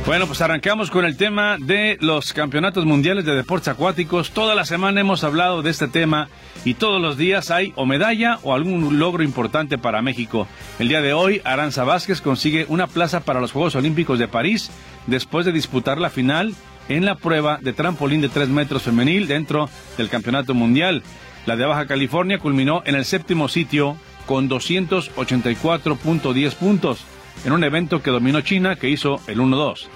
Bueno, pues arrancamos con el tema de los campeonatos mundiales de deportes acuáticos. Toda la semana hemos hablado de este tema y todos los días hay o medalla o algún logro importante para México. El día de hoy, Aranza Vázquez consigue una plaza para los Juegos Olímpicos de París después de disputar la final en la prueba de trampolín de 3 metros femenil dentro del Campeonato Mundial. La de Baja California culminó en el séptimo sitio con 284.10 puntos en un evento que dominó China que hizo el 1-2.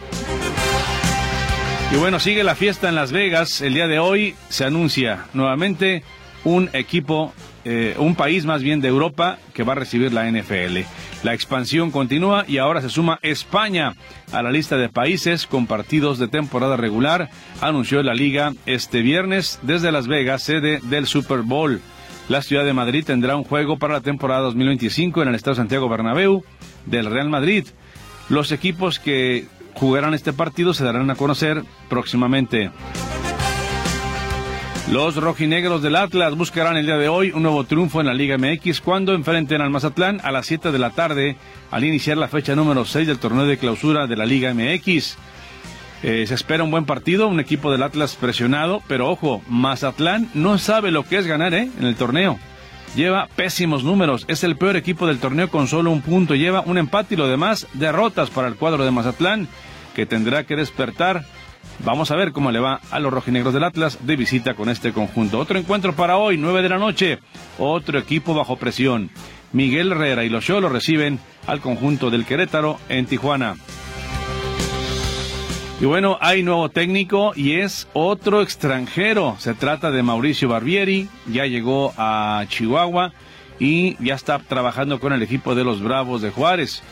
Y bueno, sigue la fiesta en Las Vegas. El día de hoy se anuncia nuevamente un equipo, eh, un país más bien de Europa que va a recibir la NFL. La expansión continúa y ahora se suma España a la lista de países con partidos de temporada regular, anunció la liga este viernes desde Las Vegas, sede del Super Bowl. La ciudad de Madrid tendrá un juego para la temporada 2025 en el Estado Santiago Bernabéu del Real Madrid. Los equipos que jugarán este partido se darán a conocer próximamente. Los rojinegros del Atlas buscarán el día de hoy un nuevo triunfo en la Liga MX cuando enfrenten al Mazatlán a las 7 de la tarde al iniciar la fecha número 6 del torneo de clausura de la Liga MX. Eh, se espera un buen partido, un equipo del Atlas presionado, pero ojo, Mazatlán no sabe lo que es ganar ¿eh? en el torneo. Lleva pésimos números, es el peor equipo del torneo con solo un punto, lleva un empate y lo demás derrotas para el cuadro de Mazatlán que tendrá que despertar Vamos a ver cómo le va a los rojinegros del Atlas de visita con este conjunto. Otro encuentro para hoy, 9 de la noche. Otro equipo bajo presión. Miguel Herrera y los Cholos reciben al conjunto del Querétaro en Tijuana. Y bueno, hay nuevo técnico y es otro extranjero. Se trata de Mauricio Barbieri, ya llegó a Chihuahua y ya está trabajando con el equipo de los Bravos de Juárez.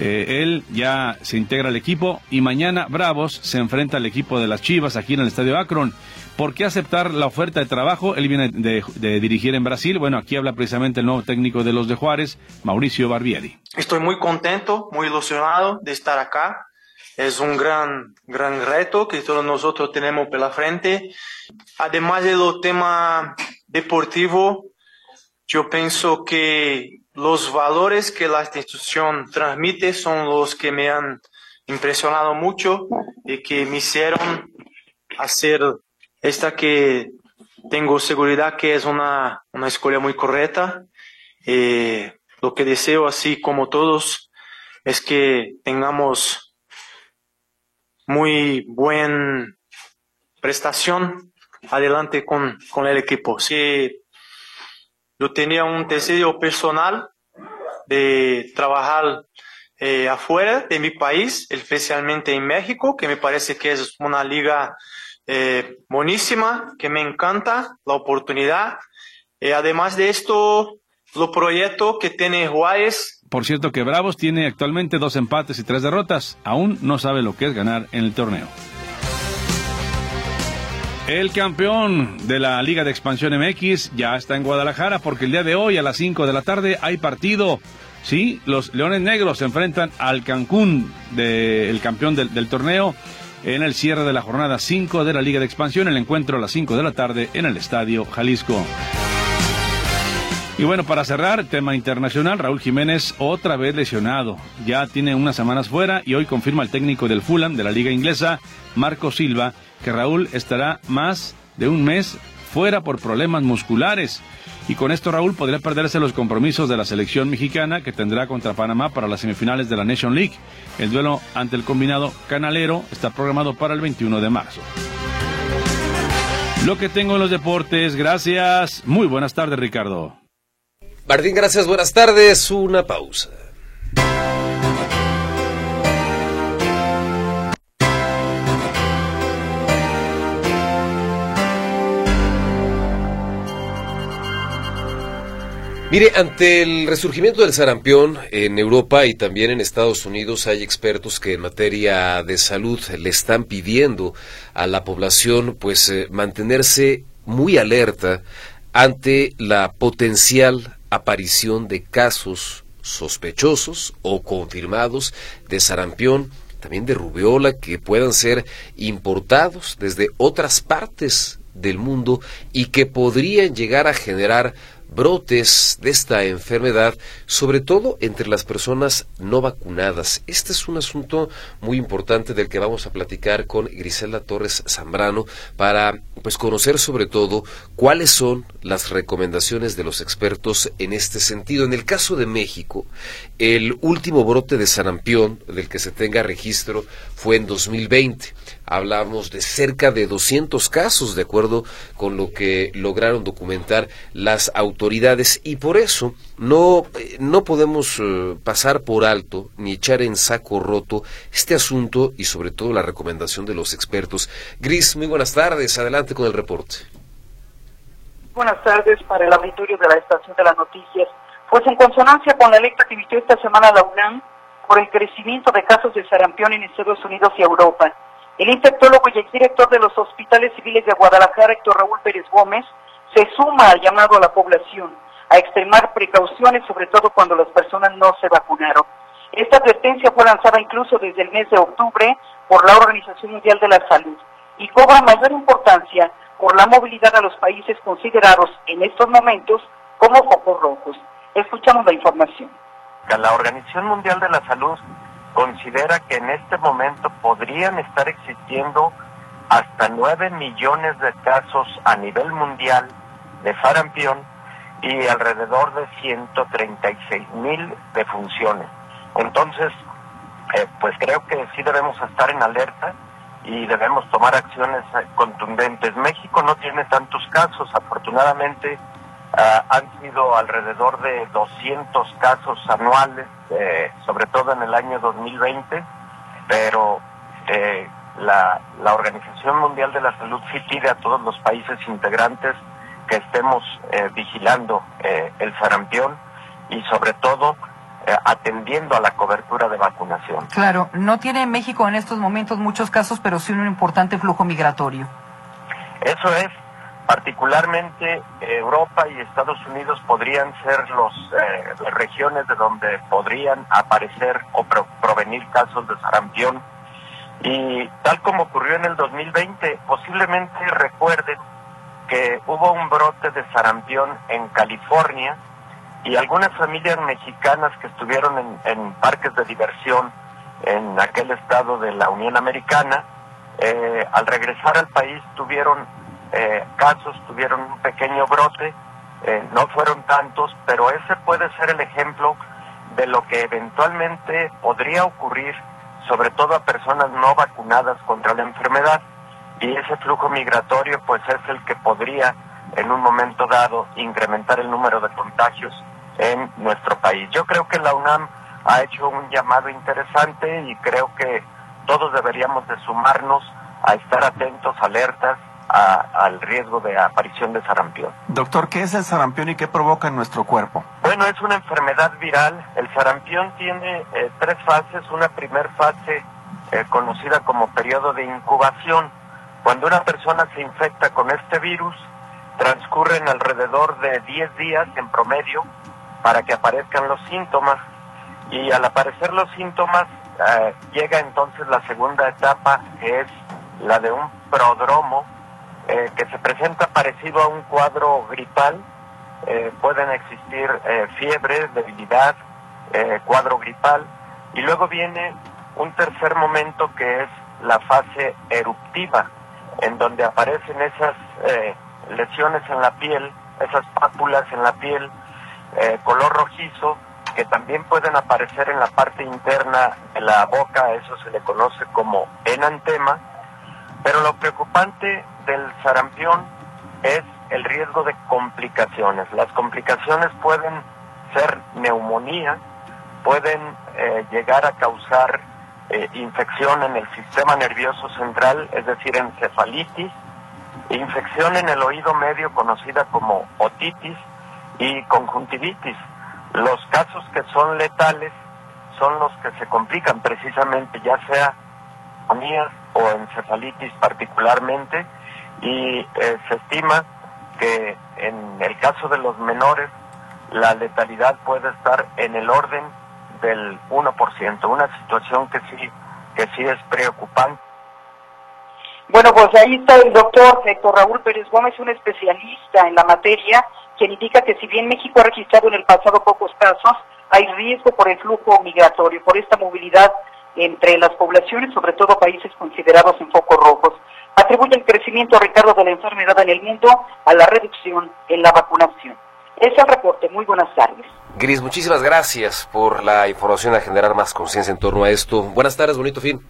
Eh, él ya se integra al equipo y mañana Bravos se enfrenta al equipo de las Chivas aquí en el Estadio Akron. ¿Por qué aceptar la oferta de trabajo? Él viene de, dirigir en Brasil. Bueno, aquí habla precisamente el nuevo técnico de los de Juárez, Mauricio Barbieri. Estoy muy contento, muy ilusionado de estar acá. Es un gran, gran reto que todos nosotros tenemos por la frente. Además de lo tema deportivo, yo pienso que los valores que la institución transmite son los que me han impresionado mucho y que me hicieron hacer esta que tengo seguridad que es una, una escuela muy correcta. Eh, lo que deseo, así como todos, es que tengamos muy buena prestación adelante con, con el equipo. Si yo tenía un deseo personal de trabajar eh, afuera de mi país, especialmente en México, que me parece que es una liga eh, buenísima, que me encanta la oportunidad. Eh, además de esto, los proyectos que tiene Juárez. Por cierto que Bravos tiene actualmente dos empates y tres derrotas. Aún no sabe lo que es ganar en el torneo. El campeón de la Liga de Expansión MX ya está en Guadalajara porque el día de hoy a las 5 de la tarde hay partido. Sí, los Leones Negros se enfrentan al Cancún, del campeón del, del, torneo, en el cierre de la jornada 5 de la Liga de Expansión. El encuentro a las 5 de la tarde en el Estadio Jalisco. Y bueno, para cerrar, tema internacional, Raúl Jiménez otra vez lesionado. Ya tiene unas semanas fuera y hoy confirma el técnico del Fulham de la Liga Inglesa, Marco Silva, que Raúl estará más de un mes fuera por problemas musculares. Y con esto Raúl podría perderse los compromisos de la selección mexicana que tendrá contra Panamá para las semifinales de la Nation League. El duelo ante el combinado canalero está programado para el 21 de marzo. Lo que tengo en los deportes, gracias. Muy buenas tardes, Ricardo. Martín, gracias, buenas tardes. Una pausa. Mire, ante el resurgimiento del sarampión en Europa y también en Estados Unidos hay expertos que en materia de salud le están pidiendo a la población pues eh, mantenerse muy alerta ante la potencial aparición de casos sospechosos o confirmados de sarampión, también de rubeola que puedan ser importados desde otras partes del mundo y que podrían llegar a generar brotes de esta enfermedad, sobre todo entre las personas no vacunadas. Este es un asunto muy importante del que vamos a platicar con Griselda Torres Zambrano para pues conocer sobre todo cuáles son las recomendaciones de los expertos en este sentido. En el caso de México, el último brote de sarampión del que se tenga registro fue en 2020 hablamos de cerca de 200 casos, de acuerdo con lo que lograron documentar las autoridades, y por eso no, eh, no podemos eh, pasar por alto ni echar en saco roto este asunto y sobre todo la recomendación de los expertos. Gris, muy buenas tardes, adelante con el reporte. Buenas tardes para el auditorio de la Estación de las Noticias. Pues en consonancia con la electa que emitió esta semana la UNAM por el crecimiento de casos de sarampión en Estados Unidos y Europa, el infectólogo y exdirector de los hospitales civiles de Guadalajara, Héctor Raúl Pérez Gómez, se suma al llamado a la población a extremar precauciones, sobre todo cuando las personas no se vacunaron. Esta advertencia fue lanzada incluso desde el mes de octubre por la Organización Mundial de la Salud y cobra mayor importancia por la movilidad a los países considerados en estos momentos como focos rojos. Escuchamos la información. La Organización Mundial de la Salud considera que en este momento podrían estar existiendo hasta 9 millones de casos a nivel mundial de sarampión y alrededor de 136 mil defunciones. Entonces, eh, pues creo que sí debemos estar en alerta y debemos tomar acciones eh, contundentes. México no tiene tantos casos, afortunadamente Ah, han sido alrededor de 200 casos anuales, eh, sobre todo en el año 2020, pero eh, la, Organización Mundial de la Salud sí pide a todos los países integrantes que estemos eh, vigilando el sarampión y sobre todo atendiendo a la cobertura de vacunación. Claro, no tiene México en estos momentos muchos casos, pero sí un importante flujo migratorio. Eso es, particularmente Europa y Estados Unidos podrían ser los, eh, las regiones de donde podrían aparecer o provenir casos de sarampión. Y tal como ocurrió en el 2020, posiblemente recuerden que hubo un brote de sarampión en California y algunas familias mexicanas que estuvieron en, en parques de diversión en aquel estado de la Unión Americana, eh, al regresar al país tuvieron eh, casos tuvieron un pequeño brote, eh, no fueron tantos, pero ese puede ser el ejemplo de lo que eventualmente podría ocurrir, sobre todo a personas no vacunadas contra la enfermedad, y ese flujo migratorio pues es el que podría en un momento dado incrementar el número de contagios en nuestro país. Yo creo que la UNAM ha hecho un llamado interesante y creo que todos deberíamos de sumarnos a estar atentos, alertas al riesgo de aparición de sarampión. Doctor, ¿qué es el sarampión y qué provoca en nuestro cuerpo? Bueno, es una enfermedad viral. El sarampión tiene eh, tres fases. Una primera fase eh, conocida como periodo de incubación. Cuando una persona se infecta con este virus, transcurren alrededor de 10 días en promedio para que aparezcan los síntomas. Y al aparecer los síntomas, eh, llega entonces la segunda etapa, que es la de un prodromo, eh, que se presenta parecido a un cuadro gripal. Eh, pueden existir eh, fiebre, debilidad, cuadro gripal. Y luego viene un tercer momento que es la fase eruptiva, en donde aparecen esas lesiones en la piel, esas pápulas en la piel, color rojizo, que también pueden aparecer en la parte interna de la boca, eso se le conoce como enantema, pero lo preocupante del sarampión es el riesgo de complicaciones. Las complicaciones pueden ser neumonía, pueden eh, llegar a causar eh, infección en el sistema nervioso central, es decir, encefalitis, infección en el oído medio conocida como otitis y conjuntivitis. Los casos que son letales son los que se complican precisamente, ya sea anías o encefalitis particularmente, y eh, se estima que en el caso de los menores la letalidad puede estar en el orden del 1%, una situación que sí, que sí es preocupante. Bueno, pues ahí está el doctor Héctor Raúl Pérez Gómez, un especialista en la materia, quien indica que si bien México ha registrado en el pasado pocos casos, hay riesgo por el flujo migratorio, por esta movilidad entre las poblaciones, sobre todo países considerados en focos rojos. Atribuye el crecimiento, Ricardo, de la enfermedad en el mundo a la reducción en la vacunación. Es el reporte. Muy buenas tardes. Gris, muchísimas gracias por la información a generar más conciencia en torno a esto. Buenas tardes, bonito fin.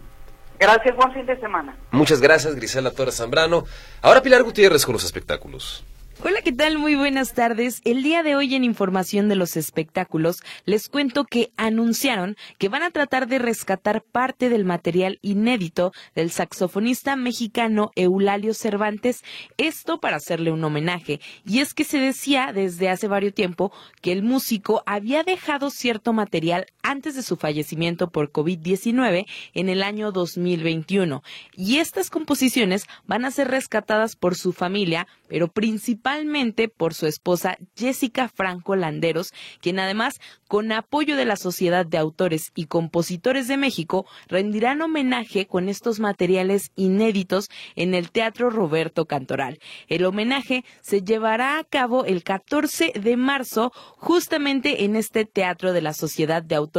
Gracias, buen fin de semana. Muchas gracias, Grisela Torres Zambrano. Ahora Pilar Gutiérrez con los espectáculos. Hola, ¿qué tal? Muy buenas tardes. El día de hoy en Información de los Espectáculos les cuento que anunciaron que van a tratar de rescatar parte del material inédito del saxofonista mexicano Eulalio Cervantes, esto para hacerle un homenaje. Y es que se decía desde hace varios tiempo que el músico había dejado cierto material antes de su fallecimiento por COVID-19 en el año 2021. Y estas composiciones van a ser rescatadas por su familia, pero principalmente por su esposa Jessica Franco Landeros, quien además, con apoyo de la Sociedad de Autores y Compositores de México, rendirán homenaje con estos materiales inéditos en el Teatro Roberto Cantoral. El homenaje se llevará a cabo el 14 de marzo, justamente en este Teatro de la Sociedad de Autores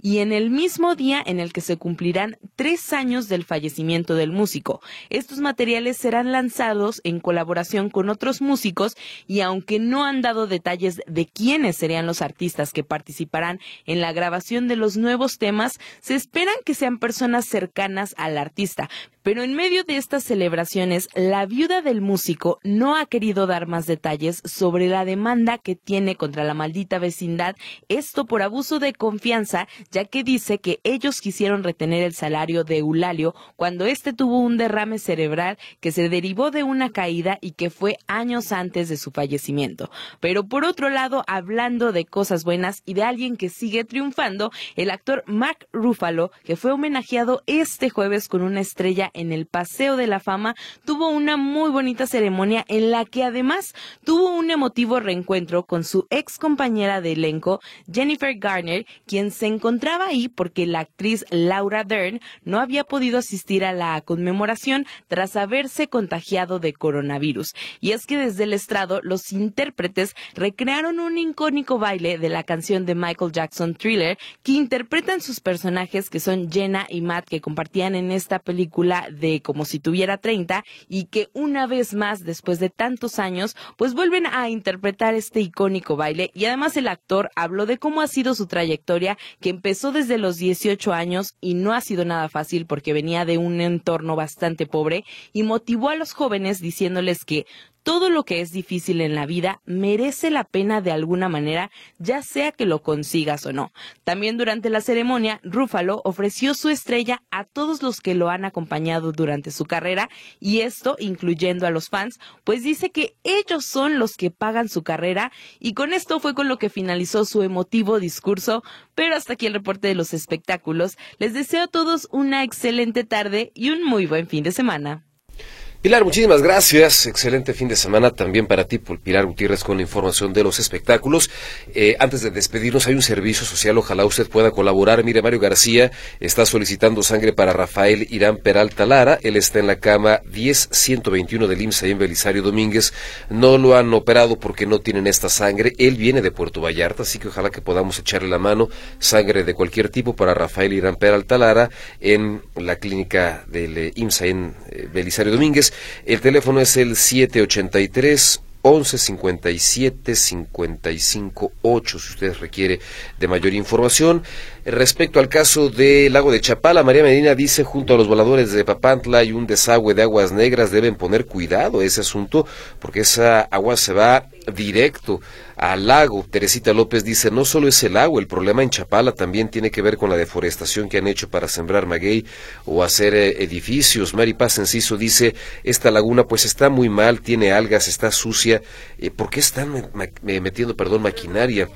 y en el mismo día en el que se cumplirán tres años del fallecimiento del músico. Estos materiales serán lanzados en colaboración con otros músicos y aunque no han dado detalles de quiénes serían los artistas que participarán en la grabación de los nuevos temas, se esperan que sean personas cercanas al artista, pero en medio de estas celebraciones, la viuda del músico no ha querido dar más detalles sobre la demanda que tiene contra la maldita vecindad, esto por abuso de confianza, ya que dice que ellos quisieron retener el salario de Eulalio cuando éste tuvo un derrame cerebral que se derivó de una caída y que fue años antes de su fallecimiento. Pero por otro lado, hablando de cosas buenas y de alguien que sigue triunfando, el actor Mark Ruffalo, que fue homenajeado este jueves con una estrella en el Paseo de la Fama, tuvo una muy bonita ceremonia en la que además tuvo un emotivo reencuentro con su ex compañera de elenco, Jennifer Garner, quien se encontraba ahí porque la actriz Laura Dern no había podido asistir a la conmemoración tras haberse contagiado de coronavirus. Y es que desde el estrado los intérpretes recrearon un icónico baile de la canción de Michael Jackson Thriller que interpretan sus personajes que son Jenna y Matt que compartían en esta película de como si tuviera 30 y que una vez más, después de tantos años, pues vuelven a interpretar este icónico baile. Y además el actor habló de cómo ha sido su trayectoria que empezó desde los 18 años y no ha sido nada fácil porque venía de un entorno bastante pobre y motivó a los jóvenes diciéndoles que todo lo que es difícil en la vida merece la pena de alguna manera, ya sea que lo consigas o no. También durante la ceremonia, Rúfalo ofreció su estrella a todos los que lo han acompañado durante su carrera, y esto incluyendo a los fans, pues dice que ellos son los que pagan su carrera, y con esto fue con lo que finalizó su emotivo discurso, pero hasta aquí el reporte de los espectáculos. Les deseo a todos una excelente tarde y un muy buen fin de semana. Pilar, muchísimas gracias. Excelente fin de semana también para ti, Pilar Gutiérrez, con la información de los espectáculos. Eh, antes de despedirnos, hay un servicio social, ojalá usted pueda colaborar. Mire, Mario García está solicitando sangre para Rafael Irán Peralta Lara. Él está en la cama 10121 del IMSS en Belisario Domínguez. No lo han operado porque no tienen esta sangre. Él viene de Puerto Vallarta, así que ojalá que podamos echarle la mano. Sangre de cualquier tipo para Rafael Irán Peralta Lara en la clínica del eh, IMSS en eh, Belisario Domínguez. El teléfono es el 783 11 57 55 8 si usted requiere de mayor información. Respecto al caso del lago de Chapala, María Medina dice junto a los voladores de Papantla hay un desagüe de aguas negras, deben poner cuidado a ese asunto porque esa agua se va directo al lago. Teresita López dice, no solo es el agua, el problema en Chapala también tiene que ver con la deforestación que han hecho para sembrar maguey o hacer eh, edificios. Mari Paz Enciso dice, esta laguna pues está muy mal, tiene algas, está sucia. Eh, ¿Por qué están metiendo, perdón, maquinaria?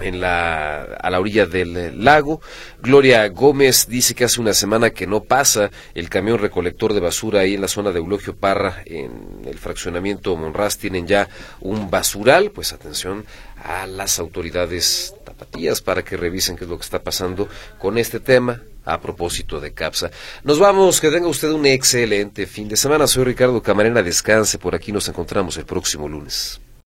En la, a la orilla del lago. Gloria Gómez dice que hace una semana que no pasa el camión recolector de basura ahí en la zona de Eulogio Parra, en el fraccionamiento Monraz, tienen ya un basural. Pues atención a las autoridades tapatías para que revisen qué es lo que está pasando con este tema a propósito de CAPSA. Nos vamos, que tenga usted un excelente fin de semana. Soy Ricardo Camarena, descanse, por aquí nos encontramos el próximo lunes.